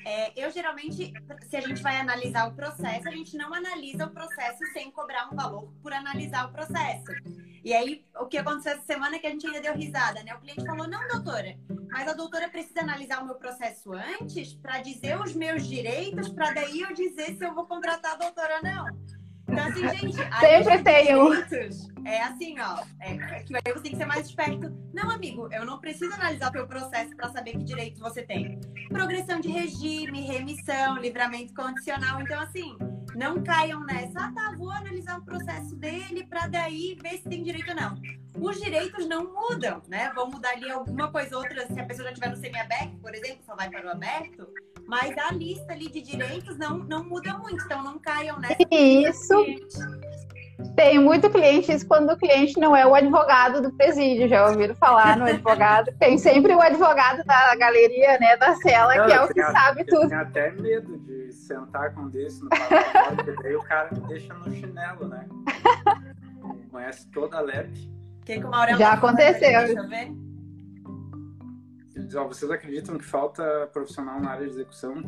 É, eu geralmente, se a gente vai analisar o processo, a gente não analisa o processo sem cobrar um valor por analisar o processo. E aí, o que aconteceu essa semana é que a gente ainda deu risada, né? O cliente falou: não, doutora, mas a doutora precisa analisar o meu processo antes para dizer os meus direitos, para daí eu dizer se eu vou contratar a doutora ou não. Então, assim, gente. Sempre tem um. É assim, ó. É, é, que aí você tem que ser mais esperto. Não, amigo, eu não preciso analisar o teu processo para saber que direitos você tem. Progressão de regime, remissão, livramento condicional. Então, assim, não caiam nessa. Ah, tá, vou analisar o processo dele para daí ver se tem direito ou não. Os direitos não mudam, né? Vão mudar ali alguma coisa ou outra. Se a pessoa já estiver no semi-aberto, por exemplo, só vai para o aberto mas a lista ali de direitos não, não muda muito, então não caiam nessa. Isso. Tem muito cliente, isso quando o cliente não é o advogado do presídio, já ouviram falar no advogado? Tem sempre o advogado da galeria, né, da cela, não, que é o que a, sabe tudo. Eu tenho até medo de sentar com um desse no porque daí o cara me deixa no chinelo, né? Conhece toda a LEP. Que que o já aconteceu. Deixa eu ver ó, vocês acreditam que falta profissional na área de execução,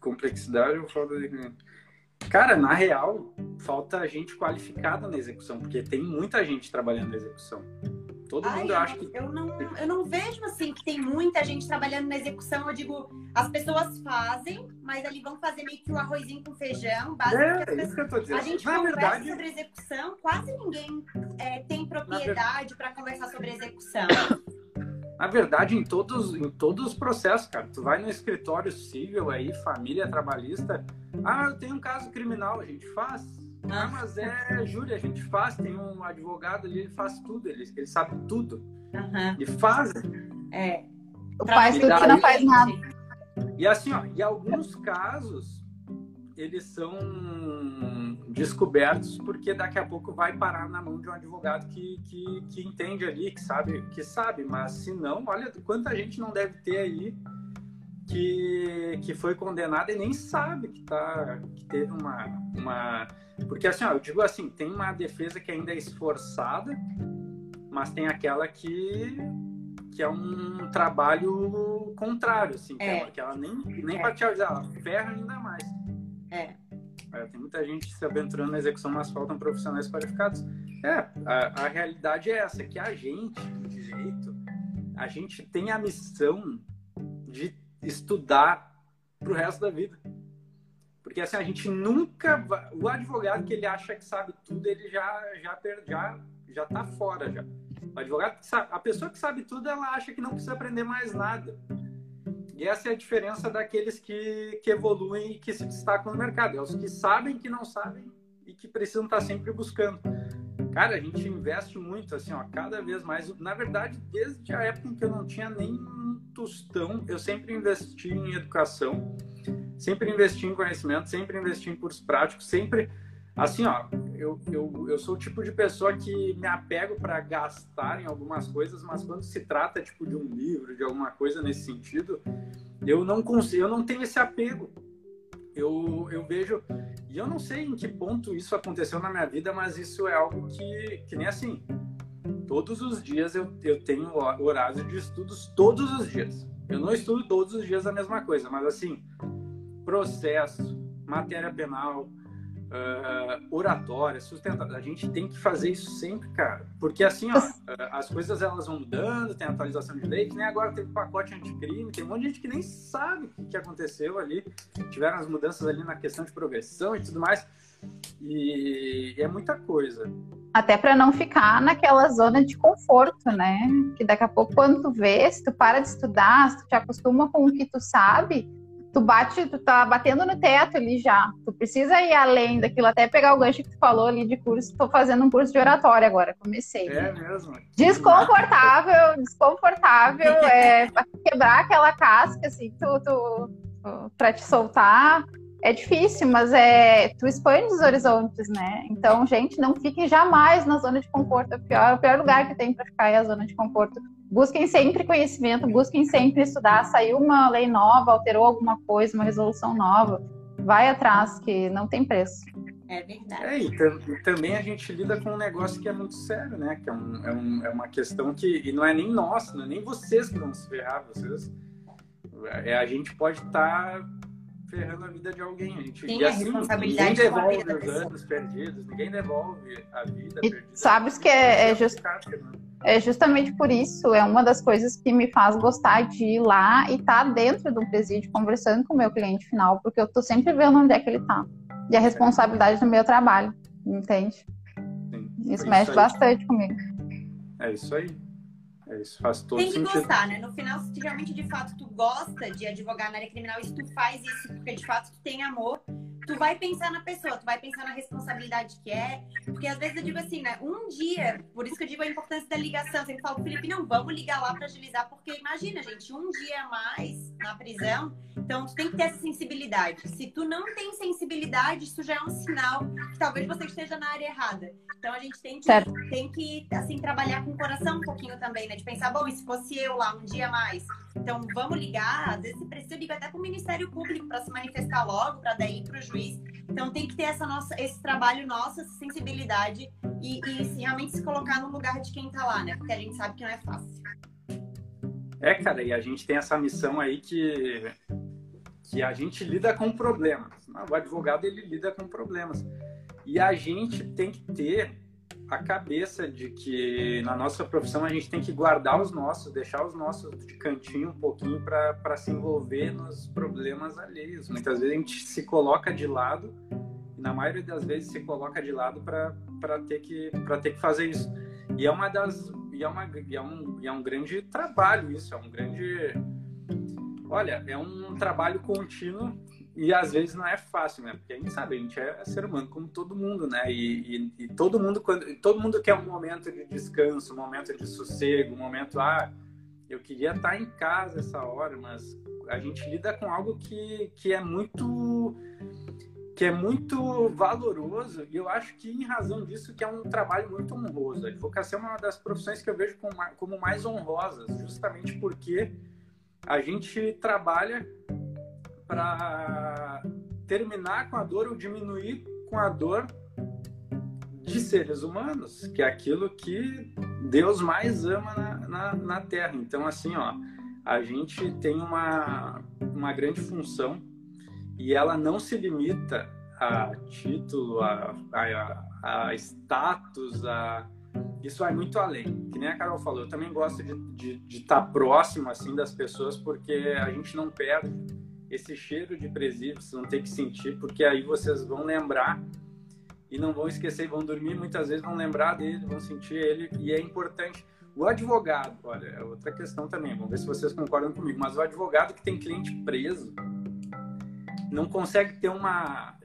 complexidade ou falta de... Cara, na real, falta gente qualificada na execução, porque tem muita gente trabalhando na execução. Todo Ai, mundo eu, acha que. Eu não, eu não vejo assim que tem muita gente trabalhando na execução. Eu digo, as pessoas fazem, mas ali vão fazer meio que o um arrozinho com feijão. Basicamente, é, isso que eu tô dizendo. A gente na conversa verdade... sobre execução, quase ninguém é, tem propriedade para conversar sobre execução. Na verdade, em todos, em todos os processos, cara. Tu vai no escritório civil aí, família trabalhista. Ah, eu tenho um caso criminal, a gente faz. Ah, mas é júri, a gente faz. Tem um advogado ali, ele faz tudo, ele, ele sabe tudo. Uhum. E faz. É. Faz tudo que não faz nada. E assim, ó, em alguns casos, eles são descobertos porque daqui a pouco vai parar na mão de um advogado que, que, que entende ali, que sabe, que sabe, mas se não, olha quanta gente não deve ter aí que, que foi condenada e nem sabe que, tá, que teve uma, uma. Porque assim, ó, eu digo assim, tem uma defesa que ainda é esforçada, mas tem aquela que, que é um trabalho contrário, assim, é. que, ela, que ela nem, nem é. para te avisar, ela ferra ainda mais. É. é. Tem muita gente se aventurando na execução, mas faltam profissionais qualificados. É, a, a realidade é essa, que a gente, do direito, a gente tem a missão de estudar para o resto da vida. Porque assim, a gente nunca. Vai... O advogado que ele acha que sabe tudo, ele já, já, já, já tá fora já. O advogado sabe, a pessoa que sabe tudo, ela acha que não precisa aprender mais nada. E essa é a diferença daqueles que, que evoluem e que se destacam no mercado. É os que sabem que não sabem e que precisam estar sempre buscando. Cara, a gente investe muito, assim, ó, cada vez mais. Na verdade, desde a época em que eu não tinha nem um tostão, eu sempre investi em educação, sempre investi em conhecimento, sempre investi em cursos práticos, sempre Assim, ó, eu, eu, eu sou o tipo de pessoa que me apego para gastar em algumas coisas, mas quando se trata tipo de um livro, de alguma coisa nesse sentido, eu não consigo, eu não tenho esse apego. Eu, eu vejo e eu não sei em que ponto isso aconteceu na minha vida, mas isso é algo que, que nem assim. Todos os dias eu, eu tenho horário de estudos todos os dias. Eu não estudo todos os dias a mesma coisa, mas assim, processo, matéria penal, uh, oratória, sustentável. A gente tem que fazer isso sempre, cara. Porque assim, ó, as coisas elas vão mudando, tem atualização de lei, que nem agora teve pacote anticrime, tem um monte de gente que nem sabe o que aconteceu ali. Tiveram as mudanças ali na questão de progressão e tudo mais. E é muita coisa. Até para não ficar naquela zona de conforto, né? Que daqui a pouco, quando tu vê, se tu para de estudar, se tu te acostuma com o que tu sabe, tu bate, tu tá batendo no teto ali já. Tu precisa ir além daquilo, até pegar o gancho que tu falou ali de curso. Tô fazendo um curso de oratória agora, comecei. É mesmo? Desconfortável, desconfortável, é pra quebrar aquela casca, assim, tu, tu, tu pra te soltar é difícil, mas é tu expande os horizontes, né? Então, gente, não fiquem jamais na zona de conforto. É o pior, o pior lugar que tem para ficar é a zona de conforto. Busquem sempre conhecimento, busquem sempre estudar. Saiu uma lei nova, alterou alguma coisa, uma resolução nova, vai atrás, que não tem preço. É verdade. É, e, também a gente lida com um negócio que é muito sério, né? Que é, um, é, um, é uma questão que e não é nem nossa, não é nem vocês que vão se ferrar, vocês. É, a gente pode estar tá ferrando a vida de alguém. A gente, Sim, e assim, responsabilidade ninguém devolve os anos perdidos, ninguém devolve a vida e perdida. Sabes que é, é, just, é, justamente por isso, é uma das coisas que me faz gostar de ir lá e estar tá dentro do presídio, conversando com o meu cliente final, porque eu tô sempre vendo onde é que ele tá. E a responsabilidade do meu trabalho, entende? Sim, isso mexe isso bastante comigo. É isso aí. É isso faz todo Tem que sentido. gostar, né? No final, se realmente de fato tu gosta de advogar na área criminal e se tu faz isso porque de fato tu tem amor, tu vai pensar na pessoa, tu vai pensar na responsabilidade que é. Porque às vezes eu digo assim, né? Um dia, por isso que eu digo a importância da ligação. Eu sempre falo, Felipe, não, vamos ligar lá para agilizar, porque imagina, gente, um dia a mais na prisão, então tu tem que ter essa sensibilidade. Se tu não tem sensibilidade, isso já é um sinal que talvez você esteja na área errada. Então a gente tem que, tem que assim, trabalhar com o coração um pouquinho também, né? De pensar, bom, e se fosse eu lá um dia a mais? Então vamos ligar, às vezes se precisa, eu ligo até para o Ministério Público para se manifestar logo, para daí para o juiz. Então tem que ter essa nossa, esse trabalho nosso, essa sensibilidade e, e realmente se colocar no lugar de quem está lá, né? Porque a gente sabe que não é fácil. É, cara, e a gente tem essa missão aí que, que a gente lida com problemas. O advogado, ele lida com problemas. E a gente tem que ter a cabeça de que na nossa profissão a gente tem que guardar os nossos, deixar os nossos de cantinho um pouquinho para se envolver nos problemas alheios. Muitas vezes a gente se coloca de lado, e na maioria das vezes se coloca de lado para ter, que, ter que fazer isso. E é uma das. E é, uma, e é, um, e é um grande trabalho isso, é um grande. Olha, é um trabalho contínuo e às vezes não é fácil, né? Porque a gente sabe, a gente é ser humano como todo mundo, né? E, e, e, todo mundo quando todo mundo quer um momento de descanso, um momento de sossego, um momento ah, eu queria estar em casa essa hora, mas a gente lida com algo que, que é muito que é muito valoroso e eu acho que em razão disso que é um trabalho muito honroso. A advocacia é uma das profissões que eu vejo como, como mais honrosas, justamente porque a gente trabalha para terminar com a dor ou diminuir com a dor de seres humanos, que é aquilo que Deus mais ama na, na, na Terra. Então, assim, ó, a gente tem uma, uma grande função e ela não se limita a título, a, a, a status, a... isso vai muito além. Que nem a Carol falou, eu também gosto de estar de, de tá próximo assim das pessoas porque a gente não perde esse cheiro de presídio, vocês vão ter que sentir, porque aí vocês vão lembrar e não vão esquecer, vão dormir, muitas vezes vão lembrar dele, vão sentir ele, e é importante. O advogado, olha, é outra questão também, vamos ver se vocês concordam comigo, mas o advogado que tem cliente preso não consegue ter uma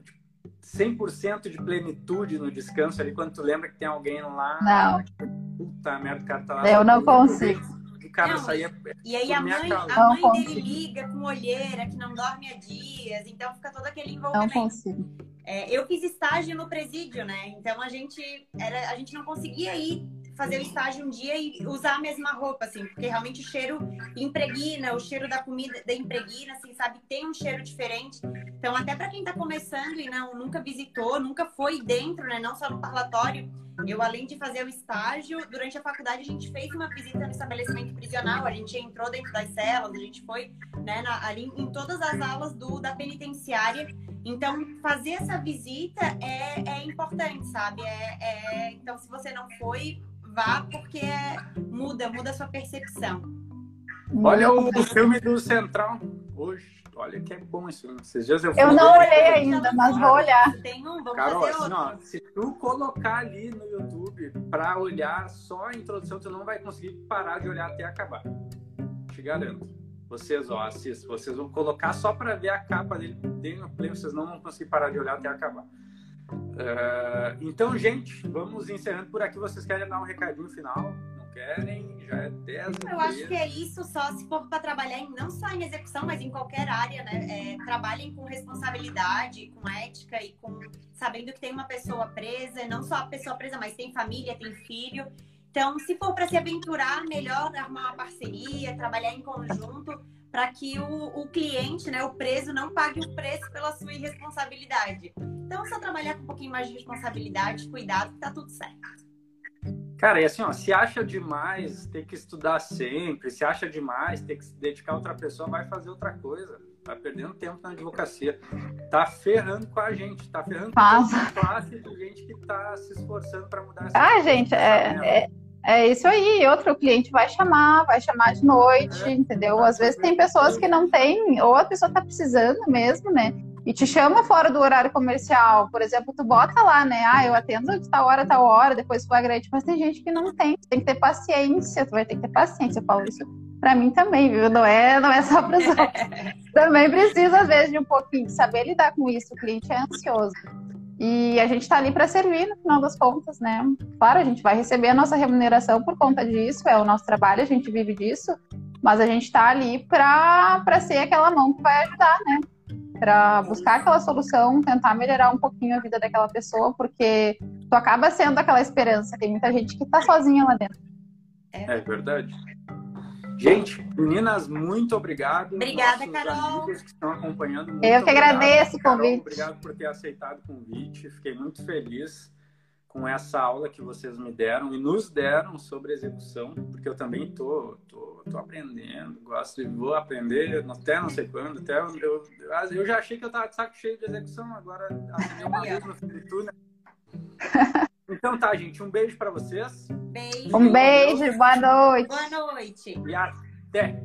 100% de plenitude no descanso ali quando tu lembra que tem alguém lá. Não. Puta merda, o cara tá lá. Eu não consigo cara não, saía. E aí a mãe, a mãe dele liga com olheira, que não dorme há dias, então fica todo aquele envolvimento. Não consigo. É, eu fiz estágio no presídio, né? Então a gente era, a gente não conseguia ir fazer o estágio um dia e usar a mesma roupa, assim, porque realmente o cheiro impregna, o cheiro da comida da impregna, assim, sabe? Tem um cheiro diferente. Então, até para quem tá começando e não nunca visitou, nunca foi dentro, né? Não só no parlatório, eu, além de fazer o estágio, durante a faculdade a gente fez uma visita no estabelecimento prisional, a gente entrou dentro das celas, a gente foi né, na, ali em todas as aulas do, da penitenciária Então, fazer essa visita é, é importante, sabe? É, é, então, se você não foi, vá porque muda, muda a sua percepção. Olha o, o filme do Central hoje. Olha que é bom isso. Esses dias eu, eu não olhei ainda, mas vou olhar. Tem um, vamos Carol, fazer assim, outro. ó, se tu colocar ali no YouTube pra olhar só a introdução, tu não vai conseguir parar de olhar até acabar. Te garanto. Vocês, ó, assistam. Vocês vão colocar só pra ver a capa dele, dele no play, vocês não vão conseguir parar de olhar até acabar. Uh, então, gente, vamos encerrando por aqui. Vocês querem dar um recadinho final? Não querem? Já é 10 Eu acho que é isso só se for para trabalhar em, não só em execução, mas em qualquer área, né? É, trabalhem com responsabilidade, com ética e com sabendo que tem uma pessoa presa, não só a pessoa presa, mas tem família, tem filho. Então, se for para se aventurar, melhor arrumar uma parceria, trabalhar em conjunto, para que o, o, cliente, né, o preso, não pague o preço pela sua irresponsabilidade. Então, só trabalhar com um pouquinho mais de responsabilidade, cuidado, que tá tudo certo. Cara, e assim, ó, se acha demais ter que estudar sempre, se acha demais ter que se dedicar a outra pessoa, vai fazer outra coisa. Tá perdendo tempo na advocacia. Tá ferrando com a gente, tá ferrando com a classe de gente que tá se esforçando para mudar essa Ah, gente, é, é, é, isso aí. Outro cliente vai chamar, vai chamar de noite, é, entendeu? Às vezes tem pessoas que não têm, ou a pessoa tá precisando mesmo, né? E te chama fora do horário comercial, por exemplo, tu bota lá, né? Ah, eu atendo de tal hora, tal hora, depois flagrante, mas tem gente que não tem, tem que ter paciência, tu vai ter que ter paciência, eu falo isso para mim também, viu? Não é, não é só para os também precisa, às vezes, de um pouquinho, de saber lidar com isso, o cliente é ansioso. E a gente está ali para servir, no final das contas, né? Claro, a gente vai receber a nossa remuneração por conta disso, é o nosso trabalho, a gente vive disso, mas a gente está ali para ser aquela mão que vai ajudar, né? Para buscar aquela solução, tentar melhorar um pouquinho a vida daquela pessoa, porque tu acaba sendo aquela esperança. Tem muita gente que tá sozinha lá dentro. É, é verdade. Gente, meninas, muito obrigado. Obrigada, Nossos Carol. Amigos que estão acompanhando. Eu que obrigado. agradeço o convite. obrigado por ter aceitado o convite. Fiquei muito feliz com essa aula que vocês me deram e nos deram sobre execução, porque eu também tô, tô, tô aprendendo, gosto de vou aprender até não sei quando, até eu, eu, eu já achei que eu tava de saco cheio de execução, agora acendeu uma luz no fim de tudo. Então tá, gente, um beijo para vocês. Beijo. Um beijo, boa noite. Boa noite. E até.